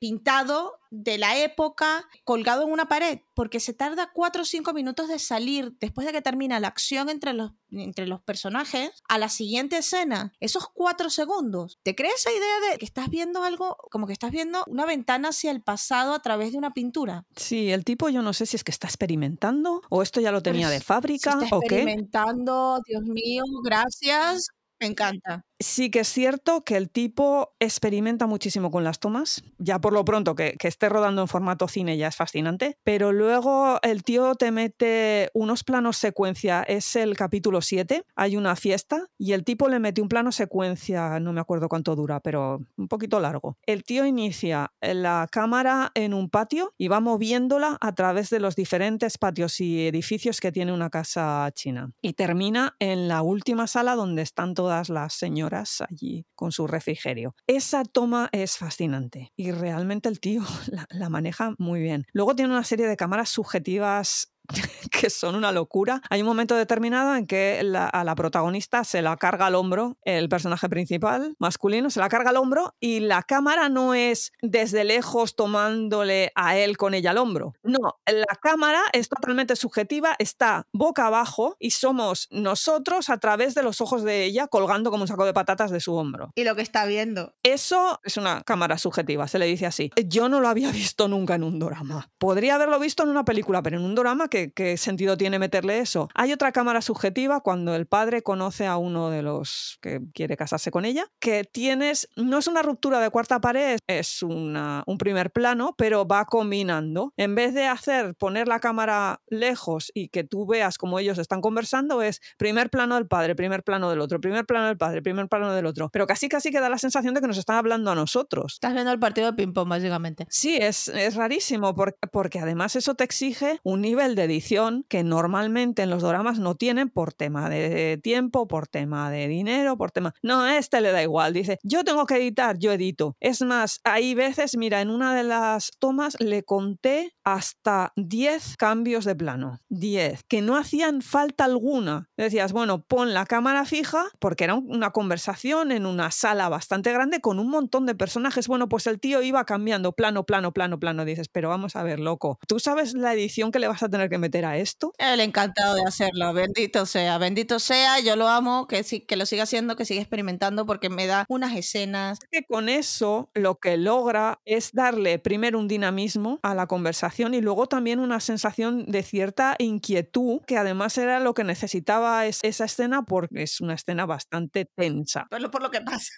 pintado de la época colgado en una pared, porque se tarda cuatro o cinco minutos de salir después de que termina la acción entre los, entre los personajes a la siguiente escena. Esos cuatro segundos. ¿Te crees esa idea de que estás viendo algo, como que estás viendo una ventana hacia el pasado a través de una pintura? Sí, el tipo yo no sé si es que está experimentando o esto ya lo tenía Pues, de fábrica está o qué. experimentando, Dios mío, gracias. Me encanta. Sí que es cierto que el tipo experimenta muchísimo con las tomas. Ya por lo pronto que, esté rodando en formato cine ya es fascinante. Pero luego el tío te mete unos planos secuencia. Es el capítulo 7. Hay una fiesta y el tipo le mete un plano secuencia. No me acuerdo cuánto dura, pero un poquito largo. El tío inicia la cámara en un patio y va moviéndola a través de los diferentes patios y edificios que tiene una casa china. Y termina en la última sala donde están todas las señoras allí con su refrigerio. Esa toma es fascinante y realmente el tío <laughs> la, la, maneja muy bien. Luego tiene una serie de cámaras subjetivas <laughs> que son una locura. Hay un momento determinado en que a la protagonista se la carga al hombro el personaje principal, masculino, se la carga al hombro y la cámara no es desde lejos tomándole a él con ella al hombro. No, la cámara es totalmente subjetiva, está boca abajo y somos nosotros a través de los ojos de ella colgando como un saco de patatas de su hombro. Y lo que está viendo. Eso es una cámara subjetiva, se le dice así. Yo no lo había visto nunca en un drama. Podría haberlo visto en una película, pero en un drama, ¿qué, qué sentido tiene meterle eso? Hay otra cámara subjetiva cuando el padre conoce a uno de los que quiere casarse con ella, que tienes, no es una ruptura de cuarta pared, es una, un primer plano, pero va combinando. En vez de hacer, poner la cámara lejos y que tú veas cómo ellos están conversando, es primer plano del padre, primer plano del otro, primer plano del padre, primer plano del otro. Pero casi casi que da la sensación de que nos están hablando a nosotros. Estás viendo el partido de ping-pong, básicamente. Sí, es, es rarísimo porque, porque además eso te exige un nivel de edición que normalmente en los dramas no tienen por tema de tiempo, por tema de dinero, por tema... No, a este le da igual. Dice, yo tengo que editar, yo edito. Es más, hay veces, mira, en una de las tomas le conté hasta 10 cambios de plano. 10, que no hacían falta alguna. Decías, bueno, pon la cámara fija, porque era una conversación en una sala bastante grande con un montón de personajes. Bueno, pues el tío iba cambiando plano, plano, plano, plano. Dices, pero vamos a ver, loco. ¿Tú sabes la edición que le vas a tener que meter a esto? El encantado de hacerlo, bendito sea, bendito sea, yo lo amo, que, que lo siga haciendo, que siga experimentando, porque me da unas escenas. Que con eso lo que logra es darle primero un dinamismo a la conversación y luego también una sensación de cierta inquietud, que además era lo que necesitaba esa escena porque es una escena bastante tensa. Por lo que pasa.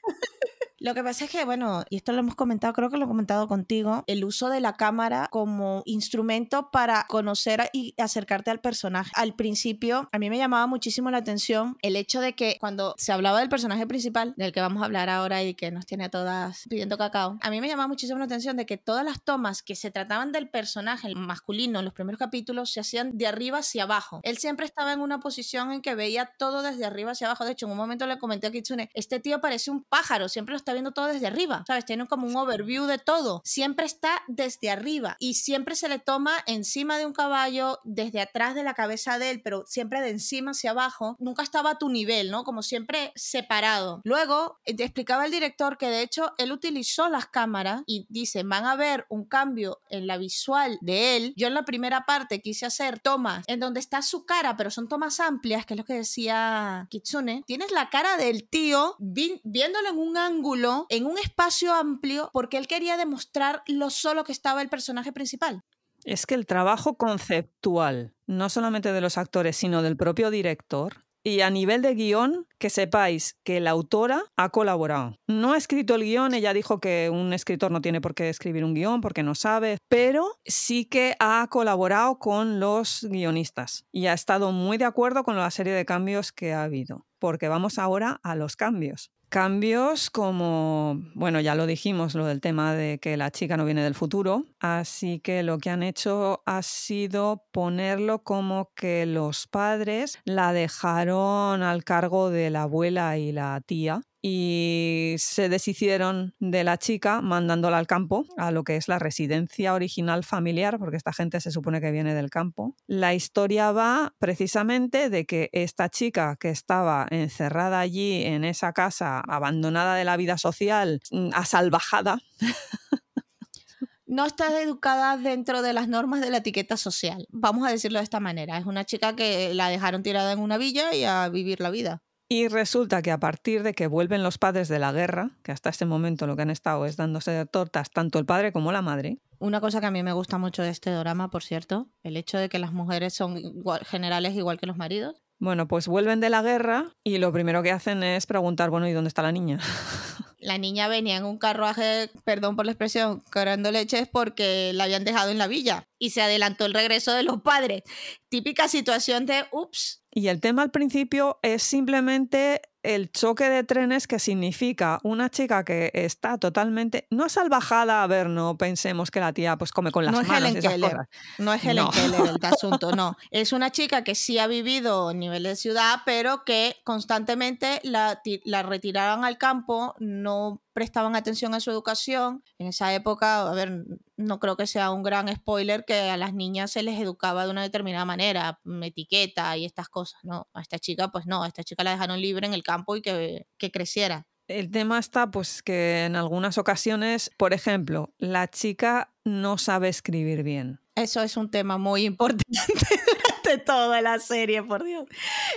Lo que pasa es que, bueno, y esto lo hemos comentado, creo que lo he comentado contigo, el uso de la cámara como instrumento para conocer y acercarte al personaje. Al principio, a mí me llamaba muchísimo la atención el hecho de que cuando se hablaba del personaje principal, del que vamos a hablar ahora y que nos tiene a todas pidiendo cacao, a mí me llamaba muchísimo la atención de que todas las tomas que se trataban del personaje masculino en los primeros capítulos se hacían de arriba hacia abajo. Él siempre estaba en una posición en que veía todo desde arriba hacia abajo. De hecho, en un momento le comenté a Kitsune, este tío parece un pájaro, siempre lo está viendo todo desde arriba, ¿sabes? Tiene como un overview de todo. Siempre está desde arriba y siempre se le toma encima de un caballo, desde atrás de la cabeza de él, pero siempre de encima hacia abajo. Nunca estaba a tu nivel, ¿no? Como siempre separado. Luego, eh, te explicaba el director que de hecho él utilizó las cámaras y dice, van a ver un cambio en la visual de él. Yo en la primera parte quise hacer tomas en donde está su cara, pero son tomas amplias, que es lo que decía Kitsune. Tienes la cara del tío viéndolo en un ángulo en un espacio amplio porque él quería demostrar lo solo que estaba el personaje principal. Es que el trabajo conceptual, no solamente de los actores, sino del propio director, y a nivel de guion, que sepáis que la autora ha colaborado. No ha escrito el guion, ella dijo que un escritor no tiene por qué escribir un guion porque no sabe, pero sí que ha colaborado con los guionistas y ha estado muy de acuerdo con la serie de cambios que ha habido. Porque vamos ahora a los cambios. Cambios como, bueno, ya lo dijimos, lo del tema de que la chica no viene del futuro, así que lo que han hecho ha sido ponerlo como que los padres la dejaron al cargo de la abuela y la tía y se deshicieron de la chica mandándola al campo, a lo que es la residencia original familiar, porque esta gente se supone que viene del campo. La historia va precisamente de que esta chica que estaba encerrada allí en esa casa, abandonada de la vida social, mm, asalvajada, <laughs> no está educada dentro de las normas de la etiqueta social. Vamos a decirlo de esta manera. Es una chica que la dejaron tirada en una villa y a vivir la vida. Y resulta que a partir de que vuelven los padres de la guerra, que hasta ese momento lo que han estado es dándose de tortas tanto el padre como la madre. Una cosa que a mí me gusta mucho de este drama, por cierto, el hecho de que las mujeres son generales igual que los maridos. Bueno, pues vuelven de la guerra y lo primero que hacen es preguntar, bueno, ¿y dónde está la niña? <laughs> La niña venía en un carruaje, perdón por la expresión, cargando leches porque la habían dejado en la villa y se adelantó el regreso de los padres. Típica situación de, ups. Y el tema al principio es simplemente el choque de trenes que significa una chica que está totalmente no salvajada a ver no pensemos que la tía pues come con las no manos es Helen Keller no es Helen Keller el <laughs> asunto no. Es una chica que sí ha vivido a nivel de ciudad pero que constantemente la, la retiraron al campo no prestaban atención a su educación. En esa época, a ver, no creo que sea un gran spoiler que a las niñas se les educaba de una determinada manera, mm, etiqueta y estas cosas, ¿no? A esta chica, pues no, a esta chica la dejaron libre en el campo y que, que creciera. El tema está, pues, que en algunas ocasiones, por ejemplo, la chica no sabe escribir bien. Eso es un tema muy importante <laughs> durante toda la serie, por Dios.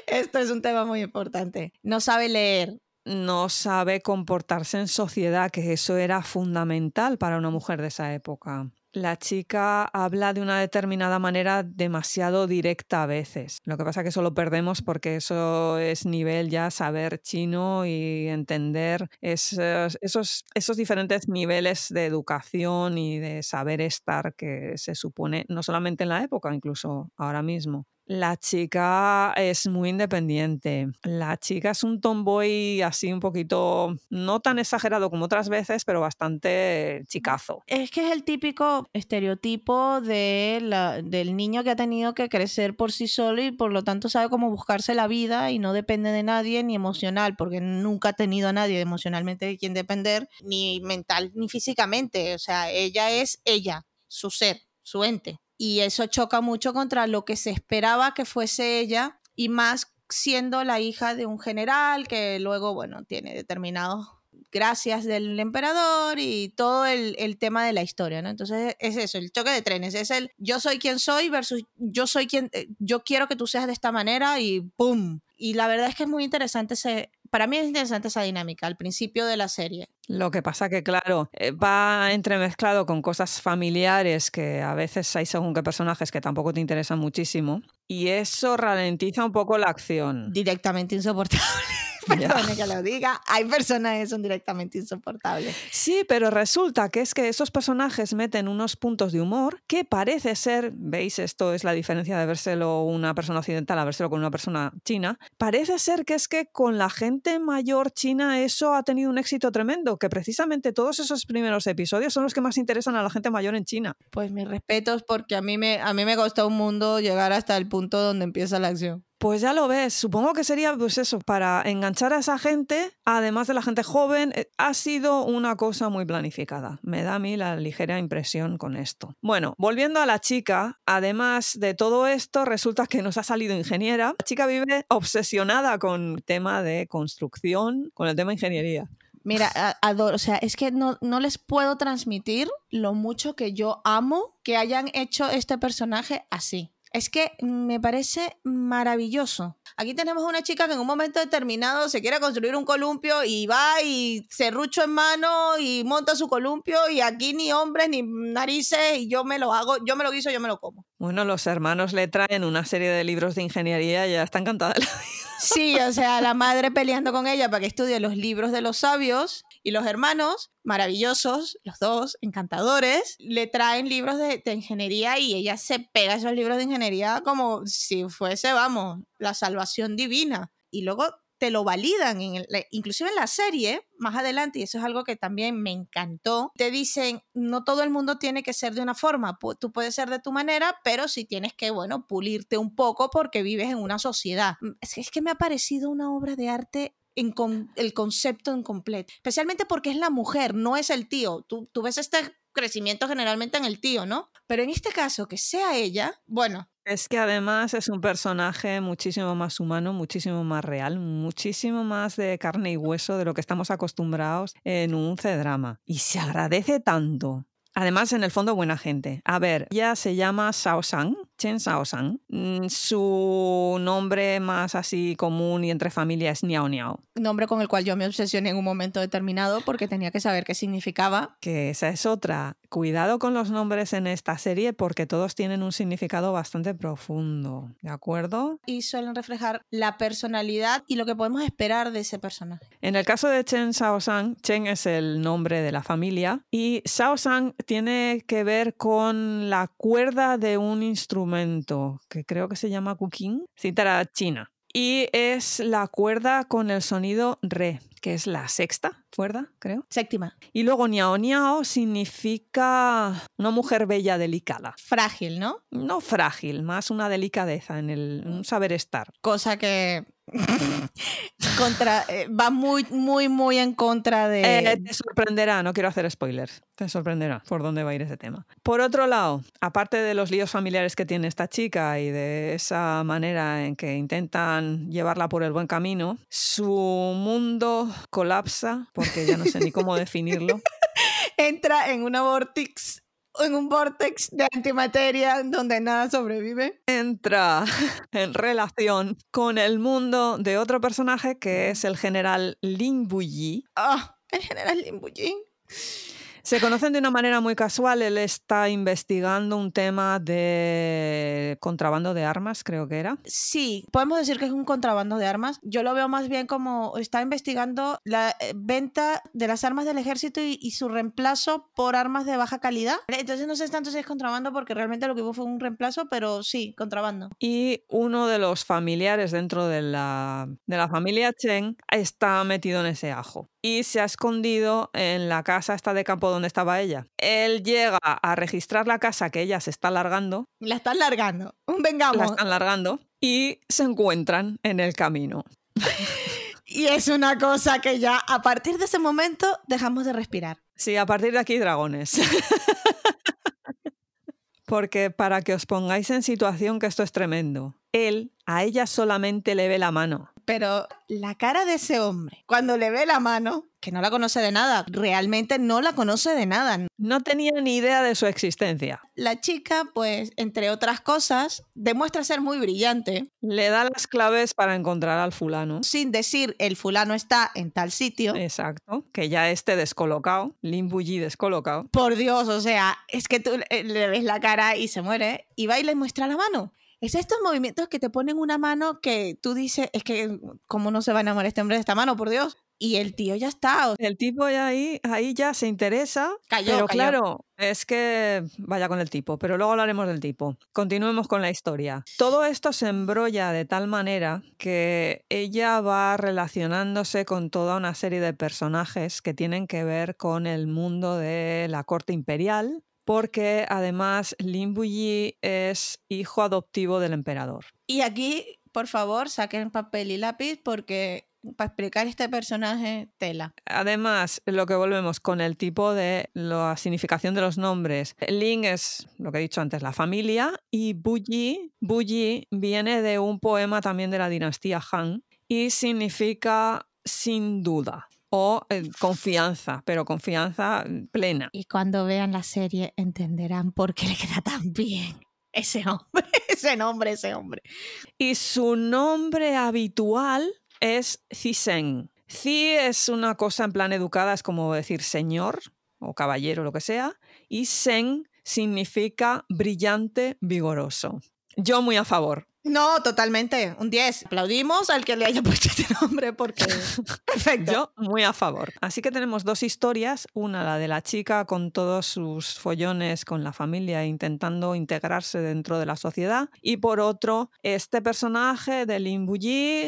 Esto es un tema muy importante. No sabe leer. No sabe comportarse en sociedad, que eso era fundamental para una mujer de esa época la chica habla de una determinada manera demasiado directa a veces. Lo que pasa es que eso lo perdemos porque eso es nivel ya saber chino y entender esos, esos, esos diferentes niveles de educación y de saber estar que se supone no solamente en la época, incluso ahora mismo. La chica es muy independiente. La chica es un tomboy así un poquito, no tan exagerado como otras veces, pero bastante chicazo. Es que es el típico estereotipo de del niño que ha tenido que crecer por sí solo y por lo tanto sabe cómo buscarse la vida y no depende de nadie ni emocional, porque nunca ha tenido a nadie emocionalmente de quien depender, ni mental ni físicamente. O sea, ella es ella, su ser, su ente y eso choca mucho contra lo que se esperaba que fuese ella y más siendo la hija de un general que luego, bueno, tiene determinados gracias del emperador y todo el, tema de la historia, ¿no? Entonces es eso, el choque de trenes, es el yo soy quien soy versus yo soy quien, eh, yo quiero que tú seas de esta manera y ¡pum! Y la verdad es que es muy interesante ese, para mí es interesante esa dinámica al principio de la serie. Lo que pasa que, claro, eh, va entremezclado con cosas familiares que a veces hay según qué personajes que tampoco te interesan muchísimo y eso ralentiza un poco la acción. Directamente insoportable. <laughs> <laughs> Perdone que lo diga, hay personajes que son directamente insoportables. Sí, pero resulta que es que esos personajes meten unos puntos de humor que parece ser, veis, esto es la diferencia de vérselo una persona occidental a vérselo con una persona china, parece ser que es que con la gente mayor china eso ha tenido un éxito tremendo, que precisamente todos esos primeros episodios son los que más interesan a la gente mayor en China. Pues mis respetos porque a mí me, a mí me costó un mundo llegar hasta el punto donde empieza la acción. Pues ya lo ves, supongo que sería pues eso, para enganchar a esa gente, además de la gente joven, eh, ha sido una cosa muy planificada. Me da a mí la ligera impresión con esto. Bueno, volviendo a la chica, además de todo esto, resulta que nos ha salido ingeniera. La chica vive obsesionada con el tema de construcción, con el tema de ingeniería. Mira, adoro, o sea, es que no, no, les puedo transmitir lo mucho que yo amo que hayan hecho este personaje así. Es que me parece maravilloso. Aquí tenemos una chica que en un momento determinado se quiere construir un columpio y va y serrucho en mano y monta su columpio y aquí ni hombres ni narices y yo me lo hago, yo me lo guiso, yo me lo como. Bueno, los hermanos le traen una serie de libros de ingeniería y ya está encantada Sí, o sea, la madre peleando con ella para que estudie los libros de los sabios y los hermanos, maravillosos, los dos, encantadores, le traen libros de, ingeniería y ella se pega esos libros de ingeniería como si fuese, vamos, la salvación divina. Y luego te lo validan, en inclusive en la serie, más adelante, y eso es algo que también me encantó, te dicen, no todo el mundo tiene que ser de una forma, tú puedes ser de tu manera, pero sí tienes que, bueno, pulirte un poco porque vives en una sociedad. Es es que me ha parecido una obra de arte el concepto en completo. Especialmente porque es la mujer, no es el tío. Tú, tú ves este crecimiento generalmente en el tío, ¿no? Pero en este caso, que sea ella, bueno, es que además es un personaje muchísimo más humano, muchísimo más real, muchísimo más de carne y hueso de lo que estamos acostumbrados en un C-drama. Y se agradece tanto. Además, en el fondo, buena gente. A ver, ella se llama Sao Sang, Chen Sao-san. Mm, su nombre más así común y entre familia es Niao Niao. Nombre con el cual yo me obsesioné en un momento determinado porque tenía que saber qué significaba. Que esa es otra. Cuidado con los nombres en esta serie porque todos tienen un significado bastante profundo, ¿de acuerdo? Y suelen reflejar la personalidad y lo que podemos esperar de ese personaje. En el caso de Chen Sao-san, Chen es el nombre de la familia y Sao-san tiene que ver con la cuerda de un instrumento que creo que se llama Cooking, cítara china. Y es la cuerda con el sonido re, que es la sexta cuerda, creo. Séptima. Y luego niao niao significa una mujer bella, delicada. Frágil, ¿no? No frágil, más una delicadeza en el un saber estar. Cosa que <laughs> contra, eh, va muy, muy, muy en contra de... Eh, te sorprenderá, no quiero hacer spoilers, te sorprenderá por dónde va a ir ese tema. Por otro lado, aparte de los líos familiares que tiene esta chica y de esa manera en que intentan llevarla por el buen camino, su mundo colapsa, porque ya no sé ni cómo <laughs> definirlo. Entra en una vortex en un vortex de antimateria donde nada sobrevive. Entra <laughs> en relación con el mundo de otro personaje que es el general Lin Buyi. Ah, el general Lin Buyi. Se conocen de una manera muy casual. Él está investigando un tema de contrabando de armas, creo que era. Sí, podemos decir que es un contrabando de armas. Yo lo veo más bien como está investigando la eh, venta de las armas del ejército y, su reemplazo por armas de baja calidad. Entonces no sé tanto si es contrabando porque realmente lo que hubo fue un reemplazo, pero sí, contrabando. Y uno de los familiares dentro de la, de la familia Chen está metido en ese ajo y se ha escondido en la casa esta de campo donde estaba ella. Él llega a registrar la casa que ella se está largando. La están largando. Vengamos. La están largando y se encuentran en el camino. <laughs> y es una cosa que ya a partir de ese momento dejamos de respirar. Sí, a partir de aquí dragones. <laughs> Porque para que os pongáis en situación que esto es tremendo, él a ella solamente le ve la mano pero la cara de ese hombre, cuando le ve la mano, que no la conoce de nada, realmente no la conoce de nada. No tenía ni idea de su existencia. La chica, pues, entre otras cosas, demuestra ser muy brillante. Le da las claves para encontrar al fulano. Sin decir, el fulano está en tal sitio. Exacto, que ya esté descolocado, Limbuji descolocado. Por Dios, o sea, es que tú le ves la cara y se muere y va y le muestra la mano. Es estos movimientos que te ponen una mano que tú dices, es que, ¿cómo no se va a enamorar este hombre de esta mano, por Dios? Y el tío ya está. El tipo ya ahí, ahí ya se interesa. Cayó, pero claro, es que vaya con el tipo, pero luego hablaremos del tipo. Continuemos con la historia. Todo esto se embrolla de tal manera que ella va relacionándose con toda una serie de personajes que tienen que ver con el mundo de la corte imperial, porque además Lin Buyi es hijo adoptivo del emperador. Y aquí, por favor, saquen papel y lápiz porque para explicar este personaje, tela. Además, lo que volvemos con el tipo de la significación de los nombres. Lin es, lo que he dicho antes, la familia y Buyi, Buyi viene de un poema también de la dinastía Han y significa sin duda o eh, confianza, pero confianza plena. Y cuando vean la serie entenderán por qué le queda tan bien <laughs> ese hombre, <laughs> ese nombre, ese hombre. Y su nombre habitual es Cisen. Ci es una cosa en plan educada, es como decir señor o caballero, lo que sea, y Sen significa brillante, vigoroso. Yo muy a favor. No, totalmente. Un 10. Aplaudimos al que le haya <laughs> puesto este nombre porque. <laughs> Perfecto. Yo muy a favor. Así que tenemos dos historias. Una, la de la chica con todos sus follones con la familia intentando integrarse dentro de la sociedad. Y por otro, este personaje de Lin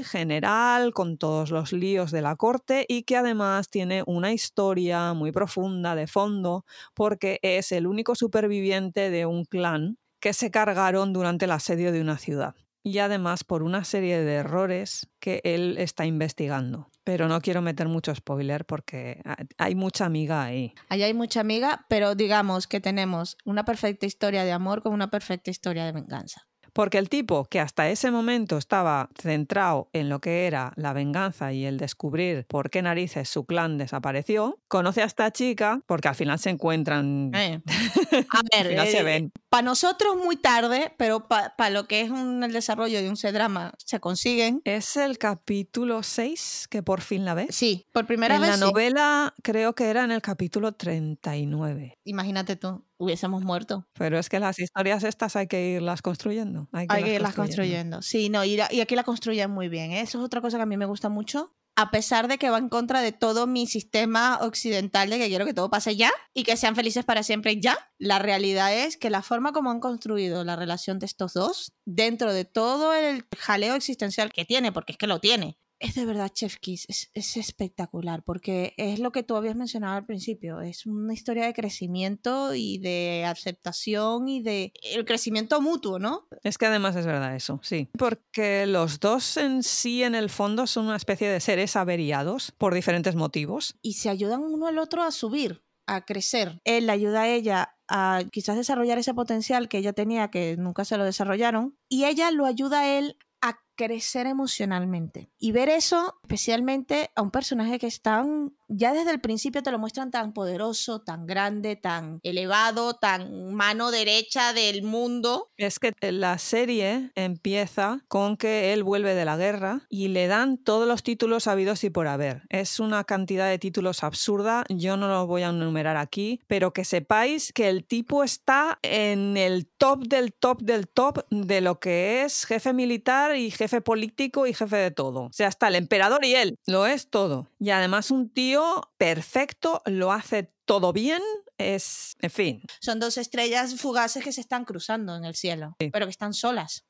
general, con todos los líos de la corte y que además tiene una historia muy profunda de fondo porque es el único superviviente de un clan que se cargaron durante el asedio de una ciudad y además por una serie de errores que él está investigando. Pero no quiero meter mucho spoiler porque hay mucha amiga ahí. Ahí hay mucha amiga, pero digamos que tenemos una perfecta historia de amor con una perfecta historia de venganza. Porque el tipo que hasta ese momento estaba centrado en lo que era la venganza y el descubrir por qué narices su clan desapareció, conoce a esta chica porque al final se encuentran. Eh. <laughs> A ver, se eh, ven. Para nosotros muy tarde, pero para lo que es el desarrollo de un C-drama se consiguen. Es el capítulo 6 que por fin la ves. Sí, por primera vez. En la novela creo que era en el capítulo 39. Imagínate tú hubiésemos muerto. Pero es que las historias estas hay que irlas construyendo. Hay que, irlas construyendo. Sí, no, y, aquí la construyen muy bien. ¿eh? Eso es otra cosa que a mí me gusta mucho. A pesar de que va en contra de todo mi sistema occidental de que quiero que todo pase ya y que sean felices para siempre ya, la realidad es que la forma como han construido la relación de estos dos, dentro de todo el jaleo existencial que tiene, porque es que lo tiene, es de verdad Chef Kiss, es, es, espectacular, porque es lo que tú habías mencionado al principio, es una historia de crecimiento y de aceptación y de el crecimiento mutuo, ¿no? Es que además es verdad eso, sí, porque los dos en sí en el fondo son una especie de seres averiados por diferentes motivos. Y se ayudan uno al otro a subir, a crecer. Él le ayuda a ella a quizás desarrollar ese potencial que ella tenía que nunca se lo desarrollaron y ella lo ayuda a él a crecer emocionalmente. Y ver eso, especialmente a un personaje que es tan, ya desde el principio te lo muestran tan poderoso, tan grande, tan elevado, tan mano derecha del mundo. Es que la serie empieza con que él vuelve de la guerra y le dan todos los títulos habidos y por haber. Es una cantidad de títulos absurda, yo no los voy a enumerar aquí, pero que sepáis que el tipo está en el top del top del top de lo que es jefe militar y jefe político y jefe de todo. O sea, está el emperador y él, lo es todo. Y además un tío perfecto, lo hace todo bien, es, en fin. Son dos estrellas fugaces que se están cruzando en el cielo, pero que están solas.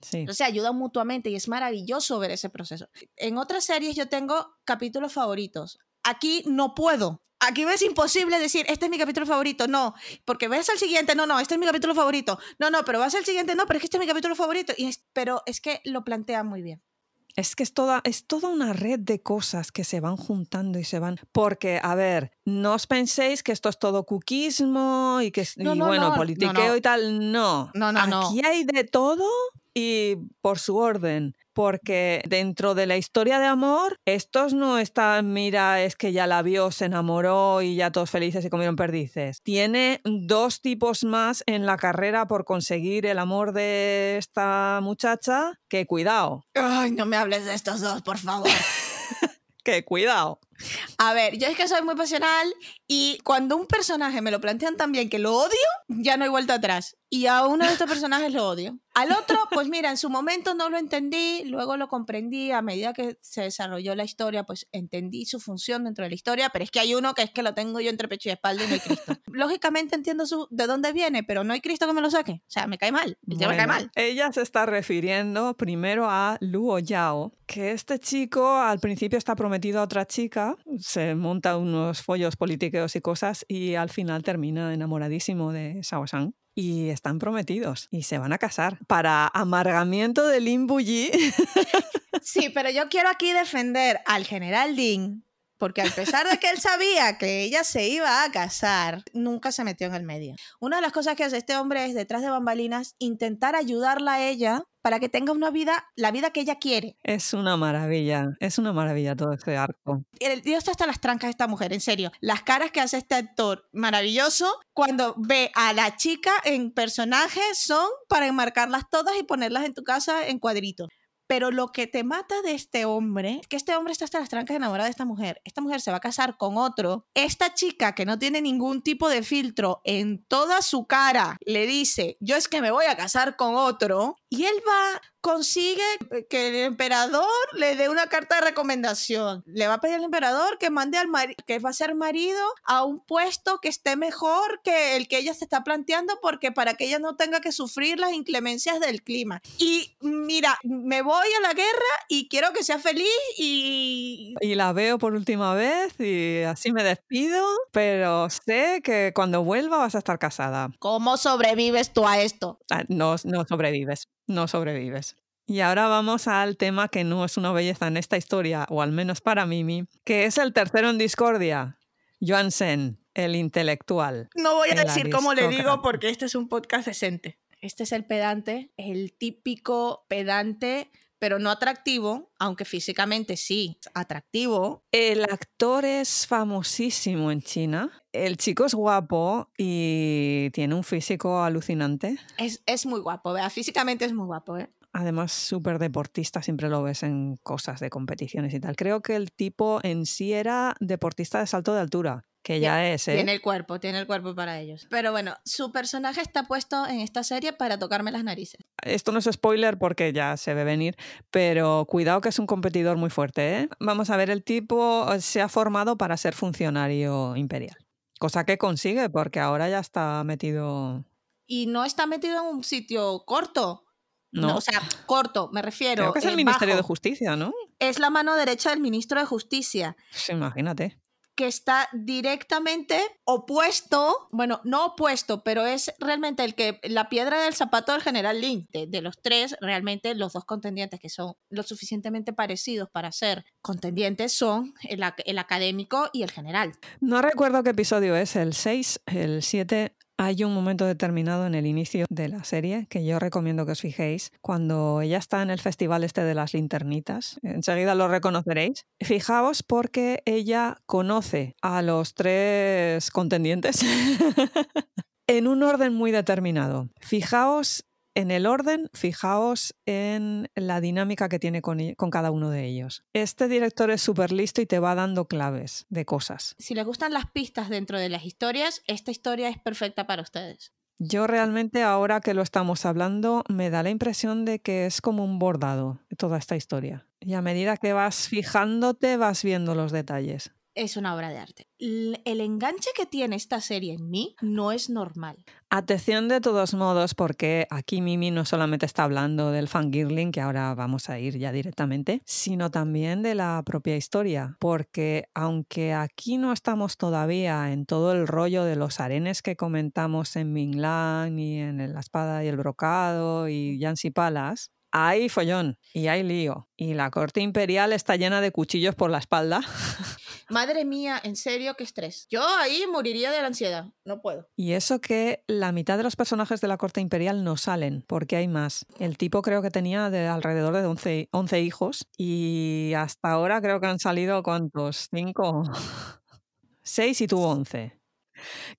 Sí. Entonces ayudan mutuamente y es maravilloso ver ese proceso. En otras series yo tengo capítulos favoritos. Aquí no puedo. Aquí ves imposible decir, este es mi capítulo favorito. No, porque ves al siguiente, no, no, este es mi capítulo favorito. No, no, pero vas al siguiente, no, pero es que este es mi capítulo favorito. Y pero es que lo plantea muy bien. Es que es toda, es toda una red de cosas que se van juntando y se van. Porque, a ver, no os penséis que esto es todo cuquismo y que y bueno, politiqueo y tal. No. No, no, Aquí hay de todo y por su orden porque dentro de la historia de amor, estos no están, mira, es que ya la vio, se enamoró y ya todos felices y comieron perdices. Tiene dos tipos más en la carrera por conseguir el amor de esta muchacha, que cuidado. Ay, no me hables de estos dos, por favor. <laughs> que cuidado. A ver, yo es que soy muy pasional y cuando un personaje me lo plantean tan bien que lo odio, ya no hay vuelta atrás. Y a uno de estos personajes lo odio. Al otro, pues mira, en su momento no lo entendí, luego lo comprendí, a medida que se desarrolló la historia, pues entendí su función dentro de la historia, pero es que hay uno que es que lo tengo yo entre pecho y espalda y no hay Cristo. <laughs> Lógicamente entiendo su, de dónde viene, pero no hay Cristo que me lo saque. O sea, me cae mal, me cae mal. Ella se está refiriendo primero a Luo Yao, que este chico al principio está prometido a otra chica, se monta unos follos políticos y cosas y al final termina enamoradísimo de Shao Shang y están prometidos y se van a casar. Para amargamiento de Lin Buyi. Sí, pero yo quiero aquí defender al general Ding, porque a pesar de que él sabía que ella se iba a casar, nunca se metió en el medio. Una de las cosas que hace este hombre es, detrás de bambalinas, intentar ayudarla a ella para que tenga una vida, la vida que ella quiere. Es una maravilla, es una maravilla todo este arco. El Dios está hasta las trancas de esta mujer, en serio. Las caras que hace este actor maravilloso cuando ve a la chica en personaje son para enmarcarlas todas y ponerlas en tu casa en cuadritos. Pero lo que te mata de este hombre que este hombre está hasta las trancas enamorado de esta mujer. Esta mujer se va a casar con otro. Esta chica que no tiene ningún tipo de filtro en toda su cara le dice, yo es que me voy a casar con otro. Y él va consigue que el emperador le dé una carta de recomendación. Le va a pedir al emperador que mande al marido, que va a ser marido, a un puesto que esté mejor que el que ella se está planteando, porque para que ella no tenga que sufrir las inclemencias del clima. Y mira, me voy a la guerra y quiero que sea feliz y... Y la veo por última vez y así me despido, pero sé que cuando vuelva vas a estar casada. ¿Cómo sobrevives tú a esto? Ah, no, no sobrevives no sobrevives. Y ahora vamos al tema que no es una belleza en esta historia, o al menos para Mimi, que es el tercero en discordia, Sen, el intelectual. No voy a decir cómo le digo porque este es un podcast decente. Este es el pedante, el típico pedante pero no atractivo, aunque físicamente sí, atractivo. El actor es famosísimo en China. El chico es guapo y tiene un físico alucinante. Es, es muy guapo, ¿verdad? físicamente es muy guapo. ¿eh? Además, súper deportista, siempre lo ves en cosas de competiciones y tal. Creo que el tipo en sí era deportista de salto de altura que ya es, ¿eh? Tiene el cuerpo, tiene el cuerpo para ellos. Pero bueno, su personaje está puesto en esta serie para tocarme las narices. Esto no es spoiler porque ya se ve venir, pero cuidado que es un competidor muy fuerte, ¿eh? Vamos a ver, el tipo se ha formado para ser funcionario imperial. Cosa que consigue porque ahora ya está metido... Y no está metido en un sitio corto No. o sea, corto, me refiero. Creo que es el eh, Ministerio de. Justicia, ¿no? Es la mano derecha del ministro de Justicia. Sí, imagínate. Que está directamente opuesto, bueno, no opuesto, pero es realmente el que la piedra del zapato del general Link. De, los tres, realmente los dos contendientes que son lo suficientemente parecidos para ser contendientes son el, el académico y el general. No recuerdo qué episodio es, el 6, el 7. Hay un momento determinado en el inicio de la serie que yo recomiendo que os fijéis. Cuando ella está en el festival este de las linternitas, enseguida lo reconoceréis. Fijaos porque ella conoce a los tres contendientes <laughs> en un orden muy determinado. Fijaos en el orden, fijaos en la dinámica que tiene con, e- con cada uno de ellos. Este director es súper listo y te va dando claves de cosas. Si les gustan las pistas dentro de las historias, esta historia es perfecta para ustedes. Yo realmente ahora que lo estamos hablando me da la impresión de que es como un bordado toda esta historia. Y a medida que vas fijándote vas viendo los detalles. Es una obra de arte. El enganche que tiene esta serie en mí no es normal. Atención de todos modos porque aquí Mimi no solamente está hablando del fangirling, que ahora vamos a ir ya directamente, sino también de la propia historia. Porque aunque aquí no estamos todavía en todo el rollo de los arenes que comentamos en Minglan y en La Espada y el Brocado y Yancy Palace, hay follón y hay lío. Y la corte imperial está llena de cuchillos por la espalda. <laughs> Madre mía, en serio, qué estrés. Yo ahí moriría de la ansiedad. No puedo. Y eso que la mitad de los personajes de la corte imperial no salen, porque hay más. El tipo creo que tenía de alrededor de 11, 11 hijos y hasta ahora creo que han salido ¿cuántos? ¿Cinco? <laughs> Seis y tuvo 11.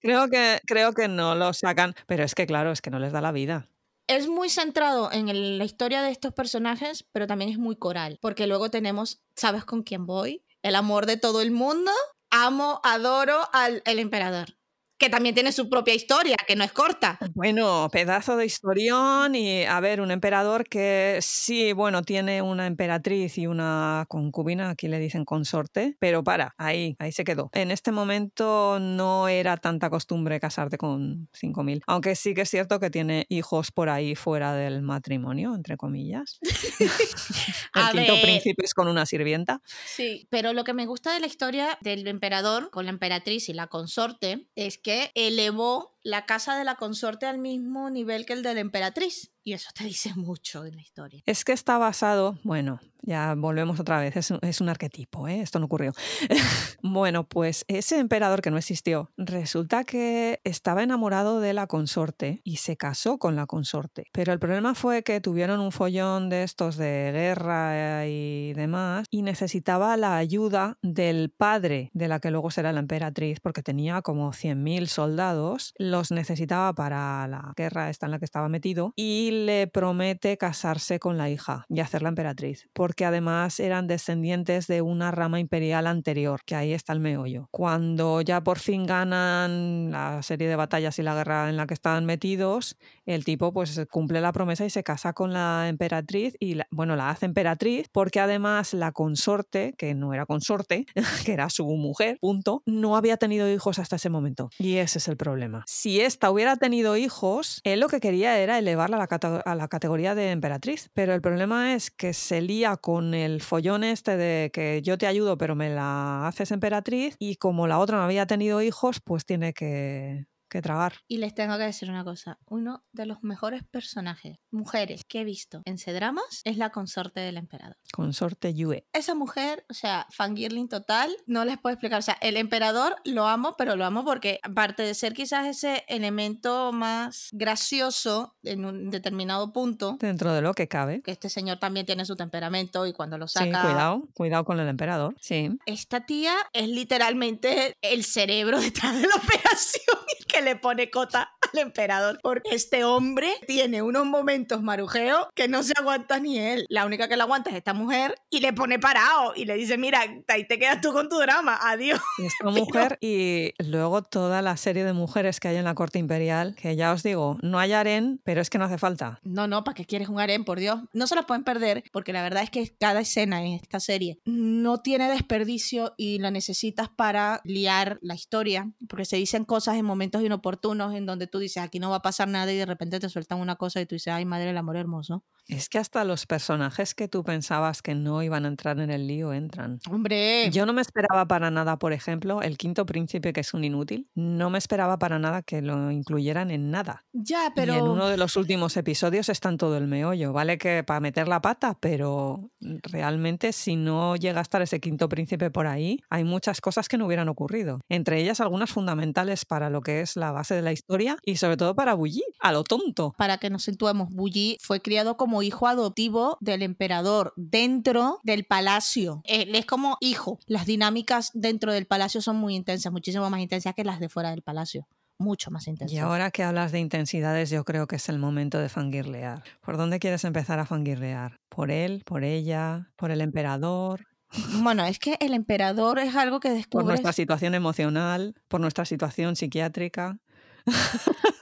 Creo que, creo que no lo sacan, pero es que claro, es que no les da la vida. Es muy centrado en el- la historia de estos personajes, pero también es muy coral, porque luego tenemos, ¿sabes con quién voy? El amor de todo el mundo. Amo, adoro al el emperador, que también tiene su propia historia, que no es corta. Bueno, pedazo de historión y a ver, un emperador que sí, bueno, tiene una emperatriz y una concubina, aquí le dicen consorte, pero para, ahí, ahí se quedó. En este momento no era tanta costumbre casarte con 5.000, aunque sí que es cierto que tiene hijos por ahí fuera del matrimonio, entre comillas. <laughs> <laughs> El A quinto ver. príncipe es con una sirvienta. Sí, pero lo que me gusta de la historia del emperador con la emperatriz y la consorte es que elevó la casa de la consorte al mismo nivel que el de la emperatriz. Y eso te <laughs> dice mucho de la historia. Es que está basado, bueno, ya volvemos otra vez, es es un arquetipo, ¿eh? esto no ocurrió. <laughs> bueno, pues ese emperador que no existió, resulta que estaba enamorado de la consorte y se casó con la consorte. Pero el problema fue que tuvieron un follón de estos de guerra y demás y necesitaba la ayuda del padre de la que luego será la emperatriz, porque tenía como 100.000 soldados, los necesitaba para la guerra esta en la que estaba metido y le promete casarse con la hija y hacerla emperatriz, porque además eran descendientes de una rama imperial anterior, que ahí está el meollo. Cuando ya por fin ganan la serie de batallas y la guerra en la que estaban metidos, el tipo pues cumple la promesa y se casa con la emperatriz y bueno, la hace emperatriz porque además la consorte, que no era consorte, <laughs> que era su mujer, punto, no había tenido hijos hasta ese momento. Y ese es el problema. Si esta hubiera tenido hijos, él lo que quería era elevarla a la, categoría de emperatriz. Pero el problema es que se lía con el follón este de que yo te ayudo pero me la haces emperatriz y como la otra no había tenido hijos, pues tiene que, que tragar. Y les tengo que decir una cosa. Uno de los mejores personajes, mujeres, que he visto en C-Dramas es la consorte del emperador. Consorte Yue. Esa mujer, o sea, fangirling total, no les puedo explicar. O sea, el emperador lo amo, pero lo amo porque, aparte de ser quizás ese elemento más gracioso en un determinado punto, Dentro de lo que cabe. que este señor también tiene su temperamento y cuando lo Sí, saca. cuidado, cuidado con el emperador. Sí. Esta tía es literalmente el cerebro detrás de la <laughs> operación y que le pone cota <laughs> al emperador. Porque este hombre tiene unos momentos marujeo que no se aguanta ni él. La única que le aguanta es esta mujer y le pone parado y le dice, mira, ahí te quedas tú con tu drama, adiós. Esta <laughs> mujer y luego toda la serie de mujeres que hay en la corte imperial, que ya os digo, no hay harén, pero es que no hace falta. No, no, ¿para qué quieres un harén? Por Dios. No se los pueden perder porque la verdad es que cada escena en esta serie no tiene desperdicio y la necesitas para liar la historia porque se dicen cosas en momentos inoportunos en donde tú dices, aquí no va a pasar nada y de repente te sueltan una cosa y tú dices, ay madre, el amor hermoso. Es que hasta los personajes que tú pensabas que no iban a entrar en el lío entran. Hombre, Yo no me esperaba para nada, por ejemplo, el quinto príncipe, que es un inútil, no me esperaba para nada que lo incluyeran en nada. ya, pero... Y en uno de los últimos episodios está en todo el meollo. Vale que para meter la pata, pero realmente si no llega a estar ese quinto príncipe por ahí, hay muchas cosas que no hubieran ocurrido. Entre ellas algunas fundamentales para lo que es la base de la historia y sobre todo para Bully, a lo tonto. Para que nos situemos, Bully fue criado como hijo adoptivo del emperador dentro del palacio. Él es como hijo. Las dinámicas dentro del palacio son muy intensas, muchísimo más intensas que las de fuera del palacio. Mucho más intensas. Y ahora que hablas de intensidades, yo creo que es el momento de fangirlear. ¿Por dónde quieres empezar a fangirlear? ¿Por él? ¿Por ella? ¿Por el emperador? Bueno, es que el emperador es algo que ¿Por descubres... nuestra situación emocional? ¿Por nuestra situación psiquiátrica?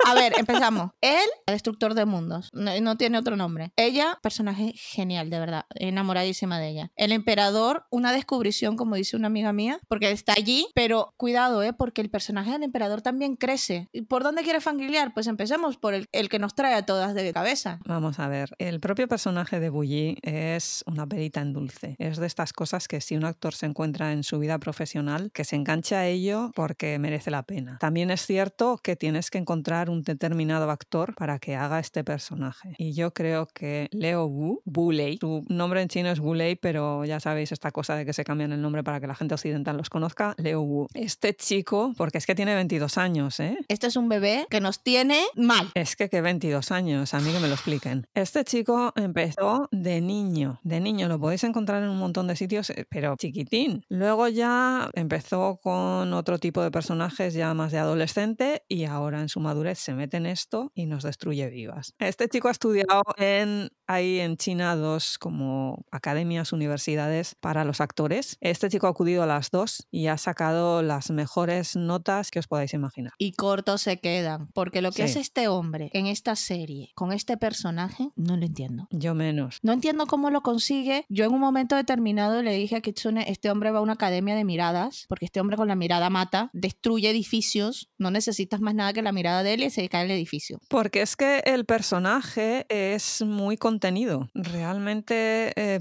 A ver, empezamos. Él, destructor de mundos. No, tiene otro nombre. Ella, personaje genial, de verdad. Enamoradísima de ella. El emperador, una descubrición, como dice una amiga mía, porque está allí, pero cuidado, ¿eh? Porque el personaje del emperador también crece. ¿Y por dónde quiere fangirlear? Pues empecemos por el, el que nos trae a todas de cabeza. Vamos a ver, el propio personaje de Bully es una perita en dulce. Es de estas cosas que si un actor se encuentra en su vida profesional, que se engancha a ello porque merece la pena. También es cierto que tienes que encontrar un determinado actor para que haga este personaje. Y yo creo que Leo Wu, Wu Lei, su nombre en chino es Wu Lei, pero ya sabéis esta cosa de que se cambian el nombre para que la gente occidental los conozca, Leo Wu. Este chico, porque es que tiene 22 años, ¿eh? Este es un bebé que nos tiene mal. Es que que 22 años, a mí que me lo expliquen. Este chico empezó de niño, de niño, lo podéis encontrar en un montón de sitios, eh, pero chiquitín. Luego ya empezó con otro tipo de personajes ya más de adolescente y ahora en su madurez se mete en esto y nos destruye vivas. Este chico ha estudiado en hay en China dos como academias, universidades para los actores. Este chico ha acudido a las dos y ha sacado las mejores notas que os podáis imaginar. Y cortos se quedan. Porque lo que Sí. hace este hombre en esta serie con este personaje, no lo entiendo. Yo menos. No entiendo cómo lo consigue. Yo en un momento determinado le dije a Kitsune, este hombre va a una academia de miradas, porque este hombre con la mirada mata, destruye edificios, no necesitas más nada que la mirada de él y se cae el edificio. Porque es que el personaje es muy contenido. Realmente eh,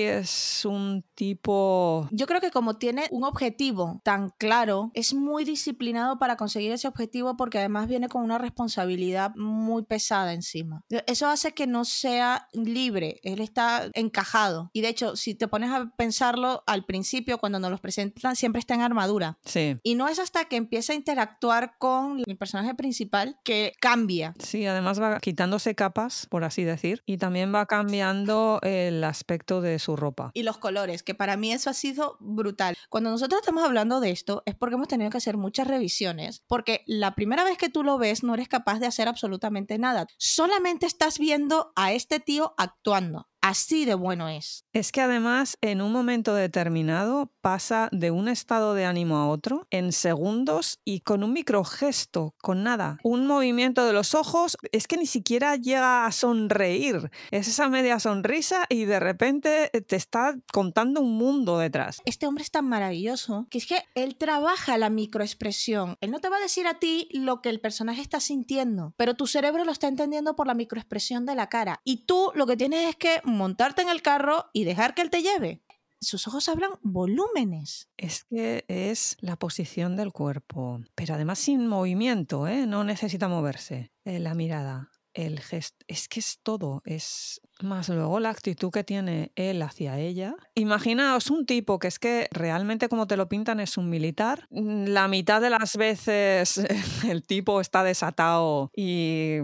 es un tipo... Yo creo que como tiene un objetivo tan claro, es muy disciplinado para conseguir ese objetivo porque además viene con una responsabilidad muy pesada encima. Eso hace que no sea libre, él está encajado. Y de hecho, si te pones a pensarlo al principio, cuando nos los presentan, siempre está en armadura. Sí. Y no es hasta que empieza a interactuar con el personaje principal que cambia. Sí, además va quitándose capas, por así decir, y también va cambiando el aspecto de su ropa. Y los colores, que para mí eso ha sido brutal. Cuando nosotros estamos hablando de esto es porque hemos tenido que hacer muchas revisiones, porque la primera vez que tú lo ves no eres capaz de hacer absolutamente nada. Solamente estás viendo a este tío actuando. Así de bueno es. Es que además en un momento determinado pasa de un estado de ánimo a otro en segundos y con un microgesto, con nada. Un movimiento de los ojos, es que ni siquiera llega a sonreír. Es esa media sonrisa y de repente te está contando un mundo detrás. Este hombre es tan maravilloso que es que él trabaja la microexpresión. Él no te va a decir a ti lo que el personaje está sintiendo, pero tu cerebro lo está entendiendo por la microexpresión de la cara. Y tú lo que tienes es que montarte en el carro y dejar que él te lleve. Sus ojos hablan volúmenes. Es que es la posición del cuerpo, pero además sin movimiento, ¿eh? no necesita moverse. Eh, la mirada, el gesto, es que es todo, es más luego la actitud que tiene él hacia ella. Imaginaos un tipo que es que realmente como te lo pintan es un militar. La mitad de las veces <laughs> el tipo está desatado y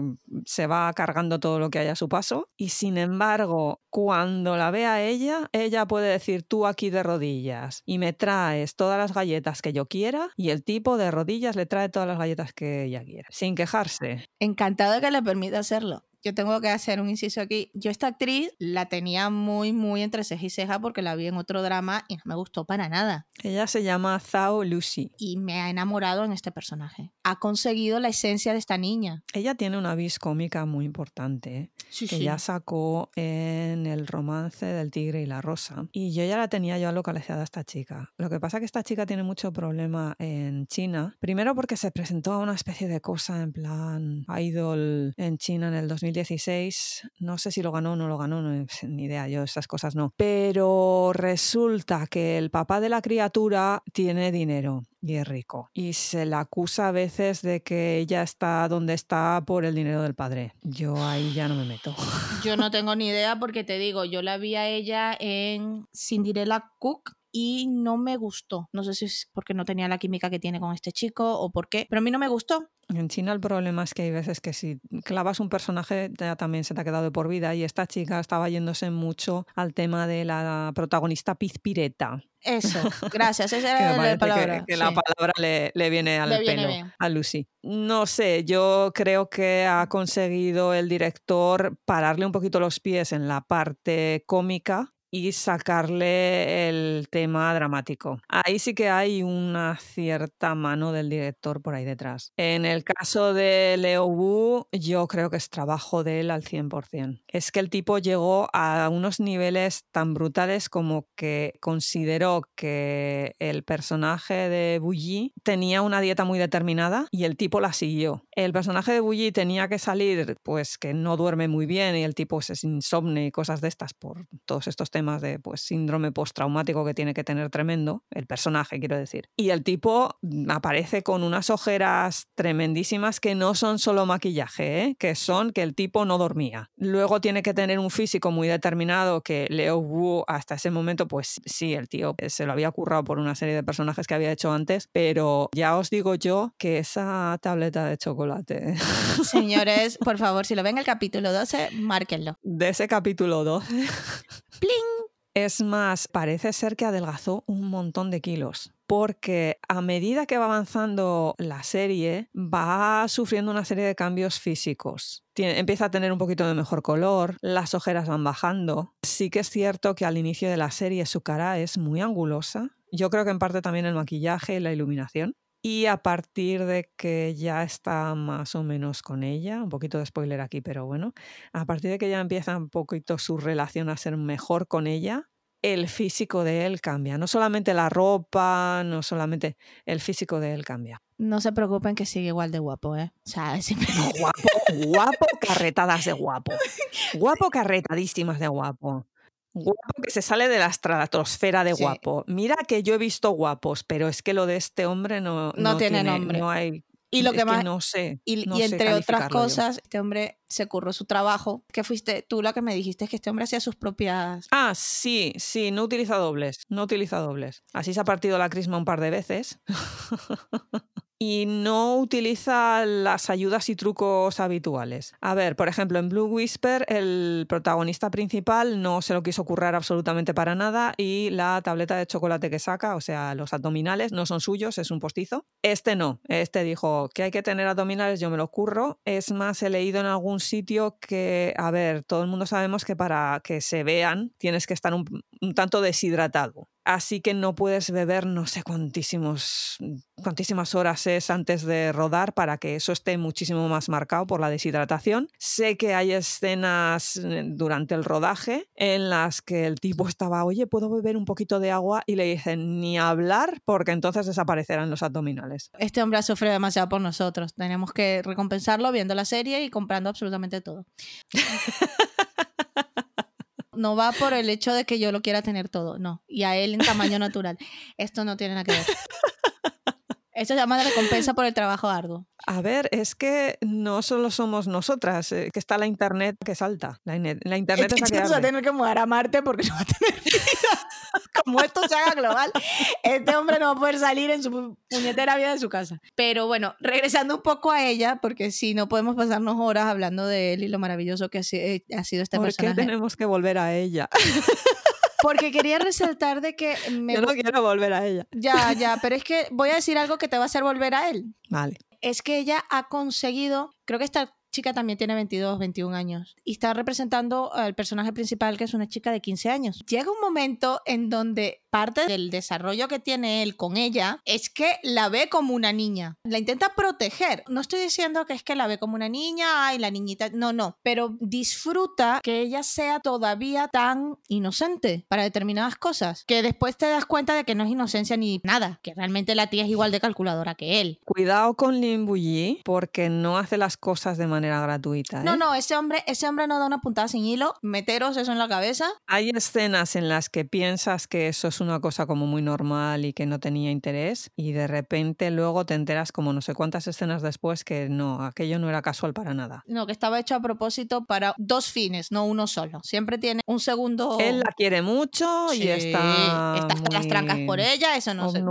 se va cargando todo lo que hay a su paso. Y sin embargo, cuando la ve a ella, ella puede decir tú aquí de rodillas y me traes todas las galletas que yo quiera y el tipo de rodillas le trae todas las galletas que ella quiera, sin quejarse. Encantado que le permita hacerlo. Yo tengo que hacer un inciso aquí. Yo esta actriz la tenía muy, muy entre ceja y ceja porque la vi en otro drama y no me gustó para nada. Ella se llama Zhao Lucy. Y me ha enamorado en este personaje. ha conseguido la esencia de esta niña. Ella tiene una vis cómica muy importante, ¿eh? Sí, que ya sacó en el romance del tigre y la rosa. Y yo ya la tenía yo localizada a esta chica. Lo que pasa es que esta chica tiene mucho problema en China. Primero porque se presentó a una especie de cosa en plan idol en China en el 2016. No sé si lo ganó o no lo ganó, no, <laughs> ni idea, yo esas cosas no. Pero resulta que el papá de la criatura tiene dinero y es rico. Y se la acusa a veces de que ella está donde está por el dinero del padre. Yo ahí ya no me meto. Yo no <laughs> tengo ni idea porque te digo, yo la vi a ella en Cinderella Cook y no me gustó. No sé si es porque no tenía la química que tiene con este chico o por qué, pero a mí no me gustó. En China el problema es que hay veces que si clavas un personaje ya también se te ha quedado de por vida y esta chica estaba yéndose mucho al tema de la protagonista pizpireta. Eso, <laughs> gracias, esa era la palabra. Que, la palabra le, le viene al pelo a Lucy. No sé, yo creo que ha conseguido el director pararle un poquito los pies en la parte cómica y sacarle el tema dramático. Ahí sí que hay una cierta mano del director por ahí detrás. En el caso de Leo Wu, yo creo que es trabajo de él al 100%. Es que el tipo llegó a unos niveles tan brutales como que consideró que el personaje de Yi tenía una dieta muy determinada y el tipo la siguió. El personaje de Yi tenía que salir, pues que no duerme muy bien y el tipo es insomne y cosas de estas por todos estos temas de pues, síndrome postraumático que tiene que tener tremendo, el personaje quiero decir. Y el tipo aparece con unas ojeras tremendísimas que no son solo maquillaje, ¿eh? que son que el tipo no dormía. Luego tiene que tener un físico muy determinado que Leo Wu hasta ese momento, pues sí, el tío se lo había currado por una serie de personajes que había hecho antes, pero ya os digo yo que esa tableta de chocolate. <laughs> Señores, por favor, si lo ven el capítulo 12, márquenlo. De ese capítulo 12. <laughs> Es más, parece ser que adelgazó un montón de kilos porque a medida que va avanzando la serie va sufriendo una serie de cambios físicos. empieza a tener un poquito de mejor color, las ojeras van bajando. Sí que es cierto que al inicio de la serie su cara es muy angulosa. Yo creo que en parte también el maquillaje y la iluminación. Y a partir de que ya está más o menos con ella, un poquito de spoiler aquí, pero bueno, a partir de que ya empieza un poquito su relación a ser mejor con ella, el físico de él cambia. No solamente la ropa, no solamente el físico de él cambia. No se preocupen que sigue igual de guapo, ¿eh? O sea, siempre... guapo, guapo, carretadas de guapo. Guapo, carretadísimas de guapo. Guapo que se sale de la estratosfera de guapo. Mira que yo he visto guapos, pero es que lo de este hombre no, no, tiene, nombre. No hay. Y lo que más. no sé. Y, entre otras cosas, este hombre se curró su trabajo. Que fuiste tú la que me dijiste que este hombre hacía sus propias. Ah, sí, sí, no utiliza dobles. No utiliza dobles. Así se ha partido la crisma un par de veces. <laughs> y no utiliza las ayudas y trucos habituales. A ver, por ejemplo, en Blue Whisper el protagonista principal no se lo quiso currar absolutamente para nada y la tableta de chocolate que saca, o sea, los abdominales, no son suyos, es un postizo. Este no, este dijo que hay que tener abdominales, yo me lo curro. Es más, he leído en algún sitio que, a ver, todo el mundo sabemos que para que se vean tienes que estar un, un tanto deshidratado. Así que no puedes beber no sé cuantísimos, cuantísimas horas es antes de rodar para que eso esté muchísimo más marcado por la deshidratación. Sé que hay escenas eh, durante el rodaje en las que el tipo estaba, oye, ¿puedo beber un poquito de agua? Y le dicen, ni hablar porque entonces desaparecerán los abdominales. Este hombre sufre demasiado por nosotros. Tenemos que recompensarlo viendo la serie y comprando absolutamente todo. <laughs> no va por el hecho de que yo lo quiera tener todo, no. Y a él en tamaño natural. Esto no tiene nada que ver. Esto se llama recompensa por el trabajo arduo. A ver, es que no solo somos nosotras, eh, que está la internet que salta. La, la internet es, que vamos a tener que mudar a Marte porque no va a tener <laughs> vida. Como esto se haga global, este hombre no va a poder salir en su puñetera vida de su casa. Pero bueno, regresando un poco a ella, porque si no podemos pasarnos horas hablando de él y lo maravilloso que ha sido este personaje. ¿Por qué tenemos que volver a ella? <laughs> Porque quería resaltar de que... Me... Yo no quiero volver a ella. Ya, ya, pero es que voy a decir algo que te va a hacer volver a él. Vale. Es que ella ha conseguido, creo que está chica también tiene 22, 21 años y está representando al personaje principal que es una chica de 15 años. Llega un momento en donde parte del desarrollo que tiene él con ella es que la ve como una niña, la intenta proteger. No estoy diciendo que es que la ve como una niña, ay, la niñita, no, no, pero disfruta que ella sea todavía tan inocente para determinadas cosas, que después te das cuenta de que no es inocencia ni nada, que realmente la tía es igual de calculadora que él. Cuidado con Lin Buyi porque no hace las cosas de manera gratuita. No, ¿eh? no, ese hombre, ese hombre no da una puntada sin hilo, meteros eso en la cabeza. Hay escenas en las que piensas que eso es una cosa como muy normal y que no tenía interés y de repente luego te enteras como no sé cuántas escenas después que no, aquello no era casual para nada. No, que estaba hecho a propósito para dos fines, no uno solo. Siempre tiene un segundo. Él la quiere mucho y Sí, está. está hasta las trancas por ella, eso no sé.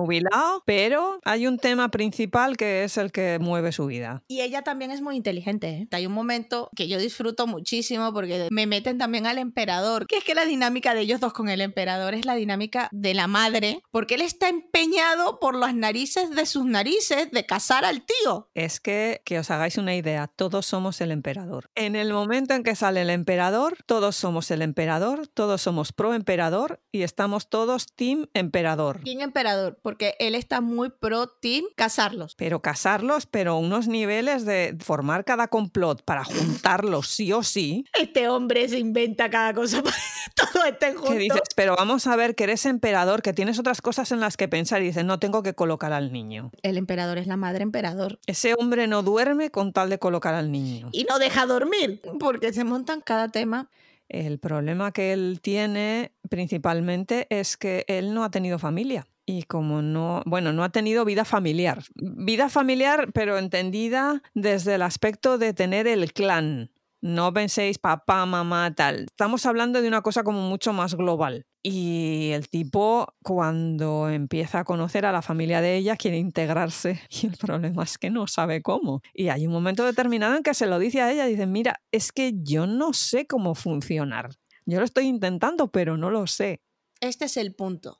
pero hay un tema principal que es el que mueve su vida. Y ella también es muy inteligente. ¿eh? Hay un momento que yo disfruto muchísimo porque me meten también al emperador, que es que la dinámica de ellos dos con el emperador es la dinámica de la madre, porque él está empeñado por las narices de sus narices de casar al tío. Es que, que os hagáis una idea, todos somos el emperador. En el momento en que sale el emperador, todos somos el emperador, todos somos pro emperador y estamos todos team emperador. ¿Quién emperador? Porque él está muy pro team casarlos. Pero casarlos, pero unos niveles de formar cada complot para juntarlos sí o sí, Este hombre se inventa cada cosa para que todos estén juntos. que dices, pero vamos a ver que eres emperador, que tienes otras cosas en las que pensar y dices, no tengo que colocar al niño. El emperador es la madre emperador. Ese hombre no duerme con tal de colocar al niño. Y no deja dormir, porque se montan cada tema. El problema que él tiene principalmente es que él no ha tenido familia. Y como no, bueno, no ha tenido vida familiar. Vida familiar, pero entendida desde el aspecto de tener el clan. No penséis papá, mamá, tal. Estamos hablando de una cosa como mucho más global. Y el tipo, cuando empieza a conocer a la familia de ella, quiere integrarse. <laughs> Y el problema es que no sabe cómo. Y hay un momento determinado en que se lo dice a ella. Dice, mira, es que yo no sé cómo funcionar. Yo lo estoy intentando, pero no lo sé. Este es el punto.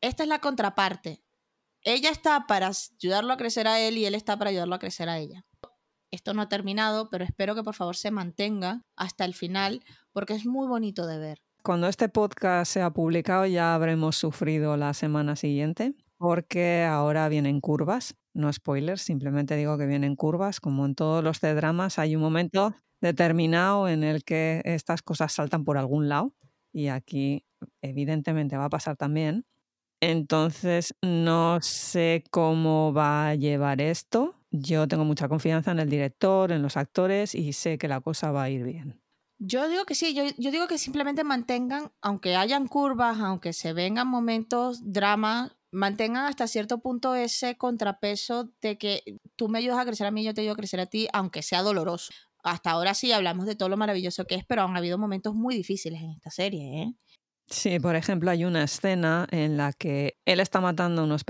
Esta es la contraparte. Ella está para ayudarlo a crecer a él y él está para ayudarlo a crecer a ella. Esto no ha terminado, pero espero que por favor se mantenga hasta el final porque es muy bonito de ver. Cuando este podcast sea publicado ya habremos sufrido la semana siguiente, porque ahora vienen curvas. No spoilers, simplemente digo que vienen curvas. Como en todos los C-dramas hay un momento determinado en el que estas cosas saltan por algún lado y aquí evidentemente va a pasar también. Entonces no sé cómo va a llevar esto. Yo tengo mucha confianza en el director, en los actores y sé que la cosa va a ir bien. Yo digo que sí, yo, digo que simplemente mantengan, aunque hayan curvas, aunque se vengan momentos, drama, mantengan hasta cierto punto ese contrapeso de que tú me ayudas a crecer a mí, yo te ayudo a crecer a ti, aunque sea doloroso. Hasta ahora sí hablamos de todo lo maravilloso que es, pero han habido momentos muy difíciles en esta serie, ¿eh? Sí, por ejemplo, hay una escena en la que él está matando a unos,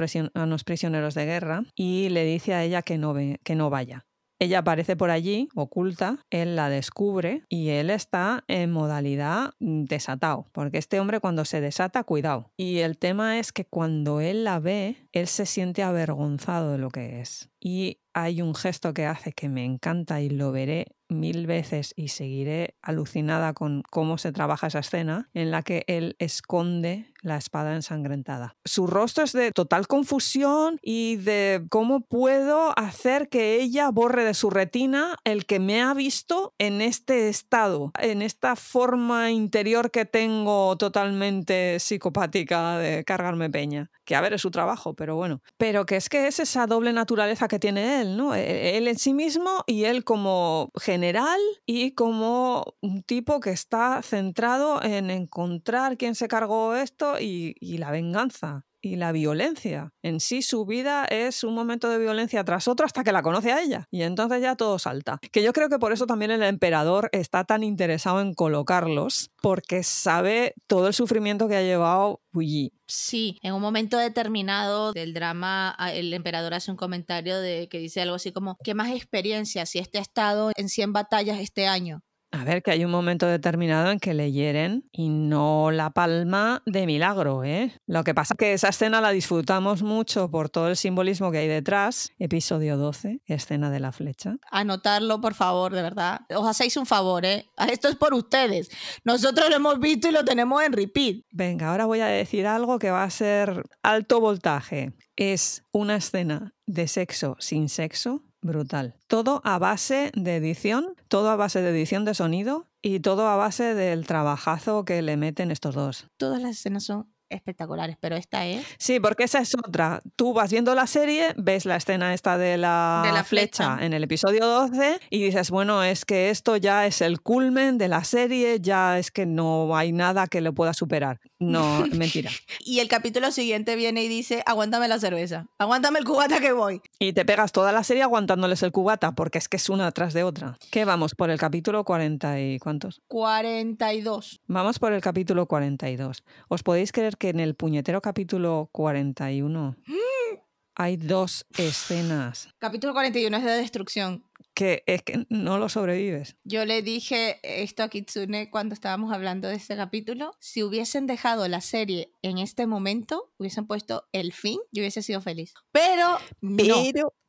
prisioneros de guerra y le dice a ella que no, ve- que no vaya. Ella aparece por allí, oculta, él la descubre y él está en modalidad desatado, porque este hombre cuando se desata, cuidado. Y el tema es que cuando él la ve, él se siente avergonzado de lo que es. Y hay un gesto que hace que me encanta y lo veré mil veces y seguiré alucinada con cómo se trabaja esa escena en la que él esconde la espada ensangrentada. Su rostro es de total confusión y de cómo puedo hacer que ella borre de su retina el que me ha visto en este estado, en esta forma interior que tengo totalmente psicopática de cargarme peña. Que a ver, es su trabajo, pero bueno. Pero que es que es esa doble naturaleza que tiene él, ¿no? E- Él en sí mismo y él como general y como un tipo que está centrado en encontrar quién se cargó esto y la venganza y la violencia. En sí su vida es un momento de violencia tras otro hasta que la conoce a ella y entonces ya todo salta. Que yo creo que por eso también el emperador está tan interesado en colocarlos porque sabe todo el sufrimiento que ha llevado Puyi. Sí, en un momento determinado del drama, el emperador hace un comentario de que dice algo así como, ¿qué más experiencia si este ha estado en 100 batallas este año? A ver, que hay un momento determinado en que le hieren y no la palma de milagro, ¿eh? Lo que pasa es que esa escena la disfrutamos mucho por todo el simbolismo que hay detrás. Episodio 12, escena de la flecha. Anotarlo, por favor, de verdad. Os hacéis un favor, ¿eh? <laughs> Esto es por ustedes. Nosotros lo hemos visto y lo tenemos en repeat. Venga, ahora voy a decir algo que va a ser alto voltaje. Es una escena de sexo sin sexo brutal. Todo a base de edición, todo a base de edición de sonido y todo a base del trabajazo que le meten estos dos. Todas las escenas son espectaculares, pero esta es... Sí, porque esa es otra. Tú vas viendo la serie, ves la escena esta de la, De la flecha. flecha. en el episodio 12 y dices, bueno, es que esto ya es el culmen de la serie, ya es que no hay nada que lo pueda superar. No, <laughs> mentira. Y el capítulo siguiente viene y dice, aguántame la cerveza, aguántame el cubata que voy. Y te pegas toda la serie aguantándoles el cubata, porque es que es una tras de otra. ¿Qué vamos? ¿Por el capítulo 40 y cuántos? 42. Vamos por el capítulo 42. ¿Os podéis creer que en el puñetero capítulo 41 <gasps> hay dos escenas Capítulo 41 es de destrucción. Que es que no lo sobrevives? Yo le dije esto a Kitsune cuando estábamos hablando de este capítulo. Si hubiesen dejado la serie en este momento, hubiesen puesto el fin, yo hubiese sido feliz. Pero no.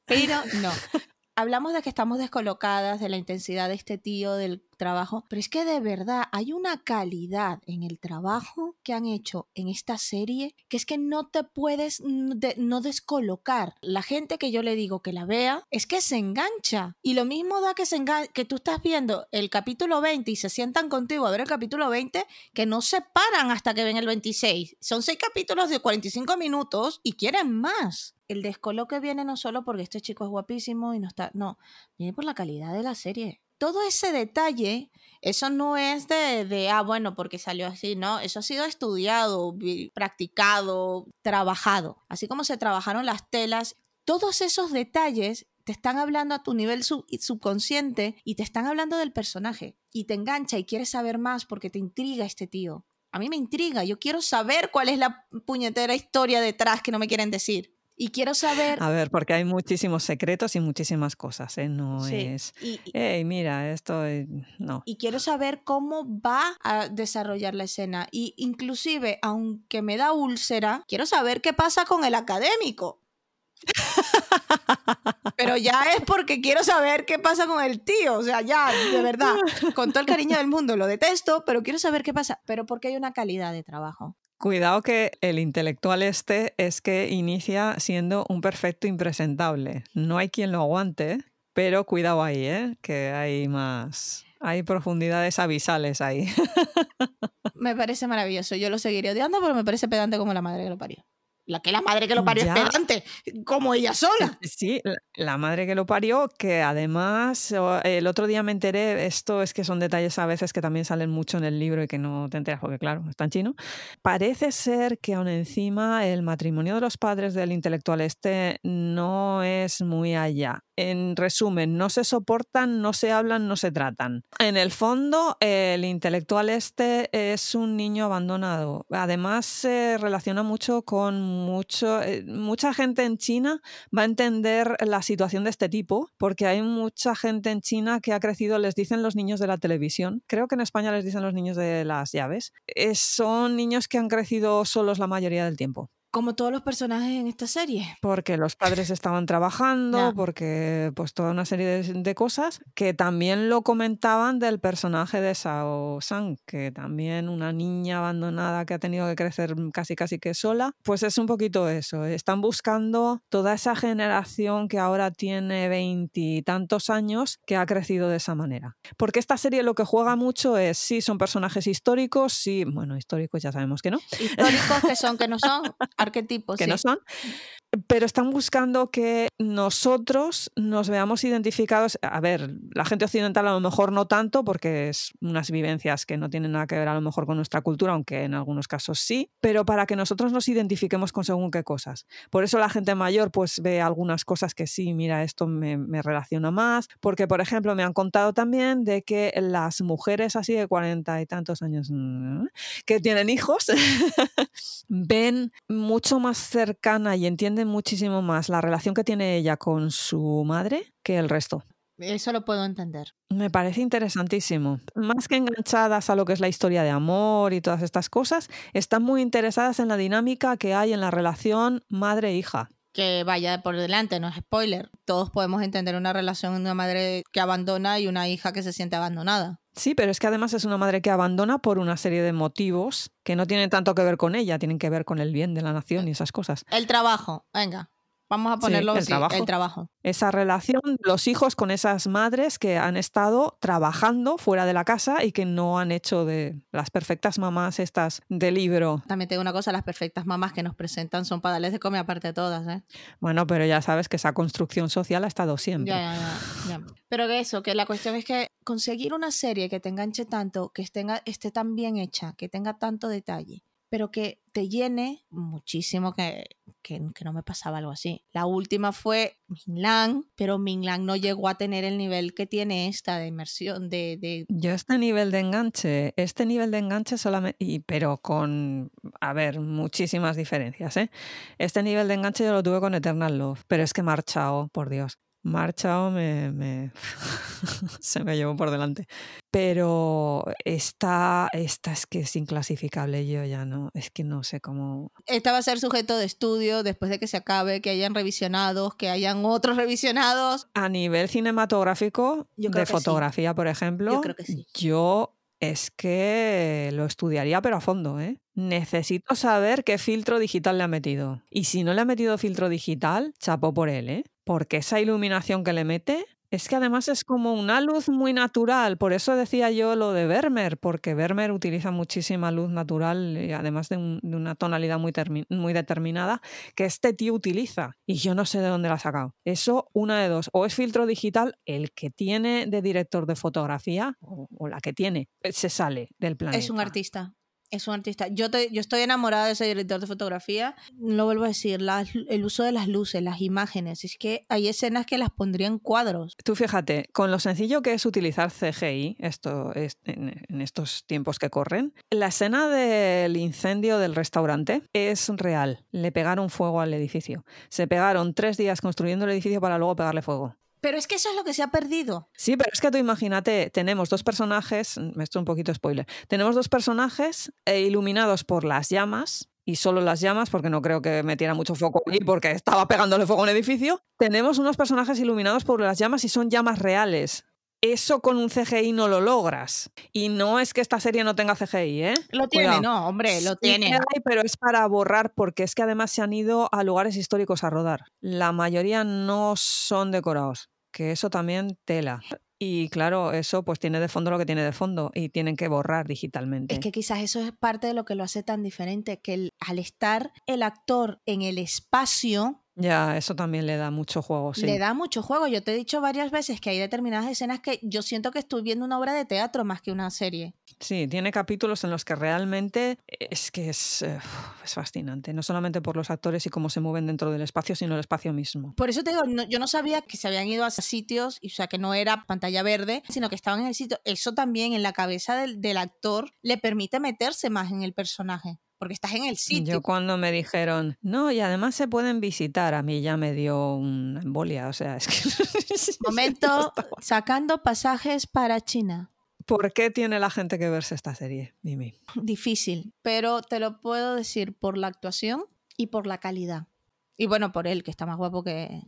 Pero no. Hablamos de que estamos descolocadas, de la intensidad de este tío, del trabajo, pero es que de verdad hay una calidad en el trabajo que han hecho en esta serie que es que no te puedes de- no descolocar. La gente que yo le digo que la vea es que se engancha. Y lo mismo da que, se que tú estás viendo el capítulo 20 y se sientan contigo a ver el capítulo 20 que no se paran hasta que ven el 26. Son seis capítulos de 45 minutos y quieren más el descoloque viene no solo porque este chico es guapísimo y no está, no, viene por la calidad de la serie. Todo ese detalle, eso no es de, de, ah, bueno, porque salió así, no, eso ha sido estudiado, practicado, trabajado. Así como se trabajaron las telas, todos esos detalles te están hablando a tu nivel sub- subconsciente y te están hablando del personaje y te engancha y quieres saber más porque te intriga este tío. A mí me intriga, yo quiero saber cuál es la puñetera historia detrás que no me quieren decir. Y quiero saber... A ver, porque hay muchísimos secretos y muchísimas cosas, ¿eh? No Sí, es... y, Hey, mira, esto es... No. y quiero saber cómo va a desarrollar la escena. Y inclusive, aunque me da úlcera, quiero saber qué pasa con el académico. Pero ya es porque quiero saber qué pasa con el tío. O sea, ya, de verdad, con todo el cariño del mundo, lo detesto, pero quiero saber qué pasa. Pero porque hay una calidad de trabajo. Cuidado que el intelectual este es que inicia siendo un perfecto impresentable. No hay quien lo aguante, pero cuidado ahí, ¿eh? Que hay más... Hay profundidades abisales ahí. <laughs> Me parece maravilloso. Yo lo seguiré odiando, pero me parece pedante como la madre que lo parió. La que la madre que lo parió Ya. es pedante, como ella sola. Sí, la- madre que lo parió, que además el otro día me enteré, esto es que son detalles a veces que también salen mucho en el libro y que no te enteras porque claro, está en chino. Parece ser que aún encima el matrimonio de los padres del intelectual este no es muy allá. En resumen, no se soportan, no se hablan, no se tratan. En el fondo, el intelectual este es un niño abandonado. Además, se relaciona mucho con mucho, eh, mucha gente en China va a entender la situación de este tipo, porque hay mucha gente en China que ha crecido, les dicen los niños de la televisión, creo que en España les dicen los niños de las llaves, Eh, son niños que han crecido solos la mayoría del tiempo. Como todos los personajes en esta serie. Porque los padres estaban trabajando, Ya. porque pues toda una serie de, de cosas que también lo comentaban del personaje de Sao Sang, que también una niña abandonada que ha tenido que crecer casi casi que sola, pues es un poquito eso. Están buscando toda esa generación que ahora tiene veintitantos años que ha crecido de esa manera. Porque esta serie lo que juega mucho es, sí, son personajes históricos, sí, bueno, históricos ya sabemos que no, Históricos que son, que no son, <laughs> arquetipos. que sí. no son, pero están buscando que nosotros nos veamos identificados. A ver, la gente occidental a lo mejor no tanto, porque es unas vivencias que no tienen nada que ver a lo mejor con nuestra cultura, aunque en algunos casos sí, pero para que nosotros nos identifiquemos con según qué cosas. Por eso la gente mayor pues ve algunas cosas que sí, mira, esto me, me relaciona más, porque por ejemplo me han contado también de que las mujeres así de cuarenta y tantos años mm, que tienen hijos <laughs> ven mucho más cercana y entienden muchísimo más la relación que tiene ella con su madre que el resto. Eso lo puedo entender. Me parece interesantísimo. Más que enganchadas a lo que es la historia de amor y todas estas cosas, están muy interesadas en la dinámica que hay en la relación madre-hija que vaya por delante, no es spoiler. Todos podemos entender una relación de una madre que abandona y una hija que se siente abandonada. Sí, pero es que además es una madre que abandona por una serie de motivos que no tienen tanto que ver con ella, tienen que ver con el bien de la nación y esas cosas. El trabajo, venga. Vamos a ponerlo el trabajo. el trabajo. Esa relación, los hijos con esas madres que han estado trabajando fuera de la casa y que no han hecho de las perfectas mamás estas de libro. También tengo una cosa, las perfectas mamás que nos presentan son para darles de comer aparte de todas, ¿eh? Bueno, pero ya sabes que esa construcción social ha estado siempre. Ya, ya, ya, Pero que eso, que la cuestión es que conseguir una serie que te enganche tanto, que esté tan bien hecha, que tenga tanto detalle, pero que te llene muchísimo que, que, no me pasaba algo así. La última fue Minglan, pero Minglan no llegó a tener el nivel que tiene esta de inmersión, de, de... Yo este nivel de enganche, este nivel de enganche solamente, y, pero con, a ver, muchísimas diferencias, ¿eh? Este nivel de enganche yo lo tuve con Eternal Love, pero es que marchado, por Dios marchado me, me <laughs> se me llevó por delante. Pero esta, esta es que es inclasificable, yo ya no, es que no sé cómo... Esta va a ser sujeto de estudio después de que se acabe, que hayan revisionados, que hayan otros revisionados. A nivel cinematográfico, de fotografía, por ejemplo, yo, creo que sí. yo es que lo estudiaría pero a fondo, ¿eh? Necesito saber qué filtro digital le ha metido. Y si no le ha metido filtro digital, chapo por él, ¿eh? Porque esa iluminación que le mete es que además es como una luz muy natural, por eso decía yo lo de Vermeer, porque Vermeer utiliza muchísima luz natural y además de, una tonalidad muy, muy, determinada que este tío utiliza y yo no sé de dónde la ha sacado. Eso, una de dos, o es filtro digital, el que tiene de director de fotografía o, o la que tiene, se sale del planeta. Es un artista. Es un artista. Yo, yo estoy enamorada de ese director de fotografía. Lo vuelvo a decir, el uso de las luces, las imágenes. Es que hay escenas que las pondría en cuadros. Tú fíjate, con lo sencillo que es utilizar CGI esto es, en, estos tiempos que corren, la escena del incendio del restaurante es real. Le pegaron fuego al edificio. Se pegaron tres días construyendo el edificio para luego pegarle fuego. Pero es que eso es lo que se ha perdido. Sí, pero es que tú imagínate, tenemos dos personajes, me estoy un poquito spoiler, tenemos dos personajes eh, iluminados por las llamas, y solo las llamas, porque no creo que metiera mucho foco allí, porque estaba pegándole fuego a un edificio. Tenemos unos personajes iluminados por las llamas y son llamas reales. Eso con un CGI no lo logras. Y no es que esta serie no tenga CGI, ¿eh? Lo tiene, no, hombre, lo tiene. pero es para borrar, porque es que además se han ido a lugares históricos a rodar. La mayoría no son decorados que eso también tela. Y claro, eso pues tiene de fondo lo que tiene de fondo y tienen que borrar digitalmente. Es que quizás eso es parte de lo que lo hace tan diferente, que al estar el actor en el espacio, ya, eso también le da mucho juego, sí. Le da mucho juego. Yo te he dicho varias veces que hay determinadas escenas que yo siento que estoy viendo una obra de teatro más que una serie. Sí, tiene capítulos en los que realmente es que es, eh, es fascinante. No solamente por los actores y cómo se mueven dentro del espacio, sino el espacio mismo. Por eso te digo, yo no sabía que se habían ido a sitios, o sea, que no era pantalla verde, sino que estaban en el sitio. Eso también en la cabeza del actor le permite meterse más en el personaje porque estás en el sitio. Yo cuando me dijeron, no, y además se pueden visitar, a mí ya me dio una embolia, o sea, es que... <laughs> Momento, sacando pasajes para China. ¿Por qué tiene la gente que verse esta serie, Mimi? Difícil, pero te lo puedo decir por la actuación y por la calidad. Y bueno, por él, que está más guapo que...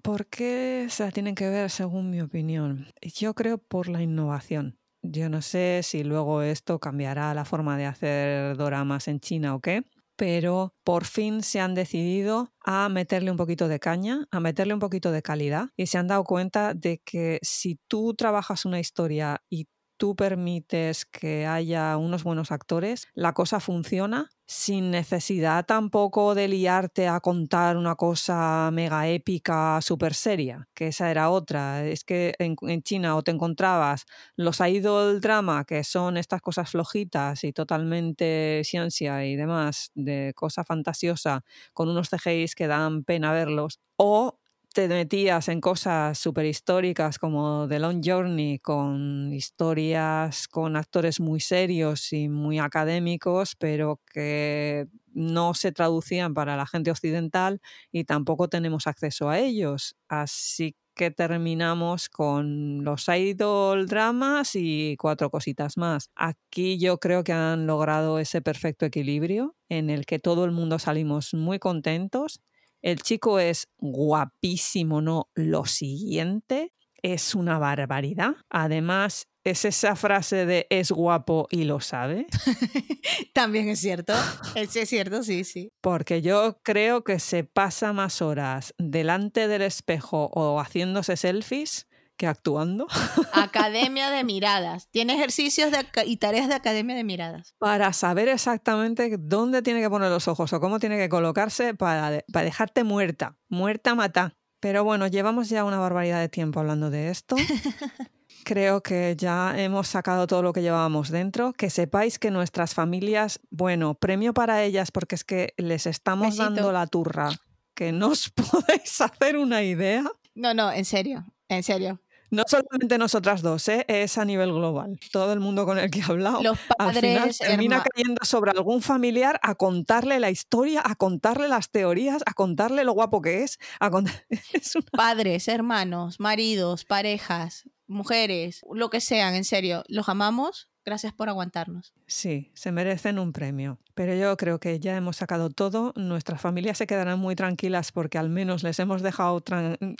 ¿Por qué se la tienen que ver, según mi opinión? Yo creo por la innovación. Yo no sé si luego esto cambiará la forma de hacer doramas en China o qué, pero por fin se han decidido a meterle un poquito de caña, a meterle un poquito de calidad y se han dado cuenta de que si tú trabajas una historia y tú permites que haya unos buenos actores, la cosa funciona sin necesidad tampoco de liarte a contar una cosa mega épica, súper seria, que esa era otra. Es que en, China o te encontrabas los idol drama, que son estas cosas flojitas y totalmente ciencia y demás, de cosa fantasiosa, con unos CGIs que dan pena verlos, o te metías en cosas súper históricas como The Long Journey, con historias con actores muy serios y muy académicos, pero que no se traducían para la gente occidental y tampoco tenemos acceso a ellos. Así que terminamos con los idol dramas y cuatro cositas más. Aquí yo creo que han logrado ese perfecto equilibrio en el que todo el mundo salimos muy contentos. El chico es guapísimo, no lo siguiente. Es una barbaridad. Además, es esa frase de es guapo y lo sabe. <laughs> También es cierto. Es, es cierto, sí, sí. Porque yo creo que se pasa más horas delante del espejo o haciéndose selfies que actuando. Academia de miradas. Tiene ejercicios de y tareas de academia de miradas. Para saber exactamente dónde tiene que poner los ojos o cómo tiene que colocarse para, para dejarte muerta. Muerta mata. Pero bueno, llevamos ya una barbaridad de tiempo hablando de esto. <laughs> Creo que ya hemos sacado todo lo que llevábamos dentro. Que sepáis que nuestras familias, bueno, premio para ellas porque es que les estamos Besito. dando la turra. Que no os <laughs> podéis hacer una idea. No, no, en serio, en serio. No solamente nosotras dos, ¿eh? es a nivel global. Todo el mundo con el que he hablado. Los Al final padres, termina cayendo sobre algún familiar a contarle la historia, a contarle las teorías, a contarle lo guapo que es. A cont- <laughs> es una- padres, hermanos, maridos, parejas, mujeres, lo que sean, en serio, los amamos. Gracias por aguantarnos. Sí, se merecen un premio. Pero yo creo que ya hemos sacado todo. Nuestras familias se quedarán muy tranquilas porque al menos les hemos dejado,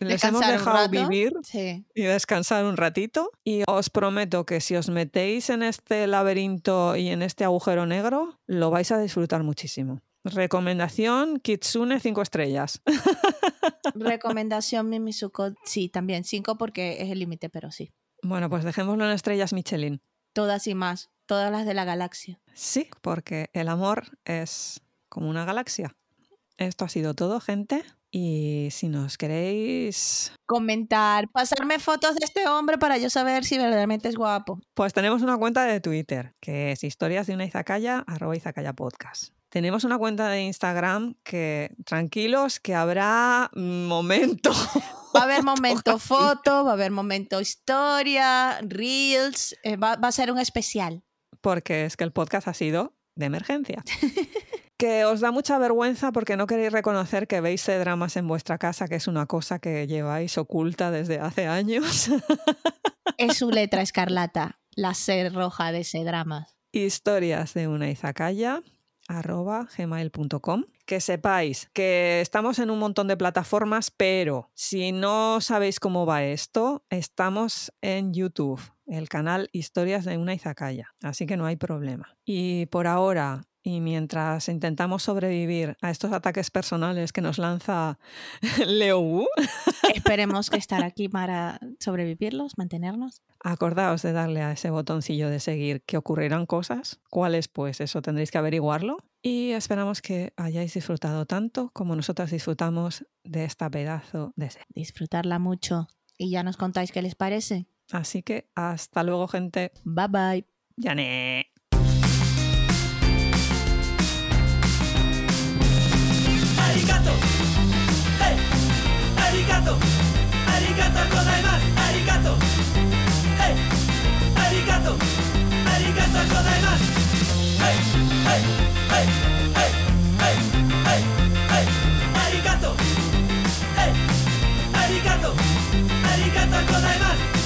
les hemos dejado vivir Sí. y descansar un ratito. Y os prometo que si os metéis en este laberinto y en este agujero negro, lo vais a disfrutar muchísimo. Recomendación, Kitsune 5 estrellas. <laughs> Recomendación Mimizuko, sí, también cinco porque es el límite, pero sí. Bueno, pues dejémoslo en estrellas Michelin. Todas y más, todas las de la galaxia. Sí, porque el amor es como una galaxia. Esto ha sido todo, gente. Y si nos queréis, Comentar, pasarme fotos de este hombre para yo saber si verdaderamente es guapo. pues tenemos una cuenta de Twitter, que es historias de una izakaya, arroba izakaya podcast. Tenemos una cuenta de Instagram que, tranquilos, que habrá momento. <laughs> <laughs> Va a haber momento foto, va a haber momento historia, reels, eh, va, va a ser un especial. porque es que el podcast ha sido de emergencia. <laughs> que os da mucha vergüenza porque no queréis reconocer que veis dramas en vuestra casa, que es una cosa que lleváis oculta desde hace años. <laughs> Es su letra escarlata, la C roja de ese drama. Historias de una izakaya gmail.com que sepáis que estamos en un montón de plataformas pero si no sabéis cómo va esto estamos en YouTube el canal Historias de una izakaya. Así que no hay problema. Y por ahora y mientras intentamos sobrevivir a estos ataques personales que nos lanza <laughs> Leo Wu, Esperemos que estar <laughs> aquí para sobrevivirlos, mantenernos. acordaos de darle a ese botoncillo de seguir que ocurrirán cosas. ¿Cuáles? Pues eso tendréis que averiguarlo. Y esperamos que hayáis disfrutado tanto como nosotras disfrutamos de esta pedazo de serie. Disfrutarla mucho y ya nos contáis qué les parece. Así que hasta luego, gente. Bye bye. ¡Yané! とう。ありがとうございます。ありがとう。ありがとう。ありがとうございます。ありがとう。ありがとう。ありがとうございます。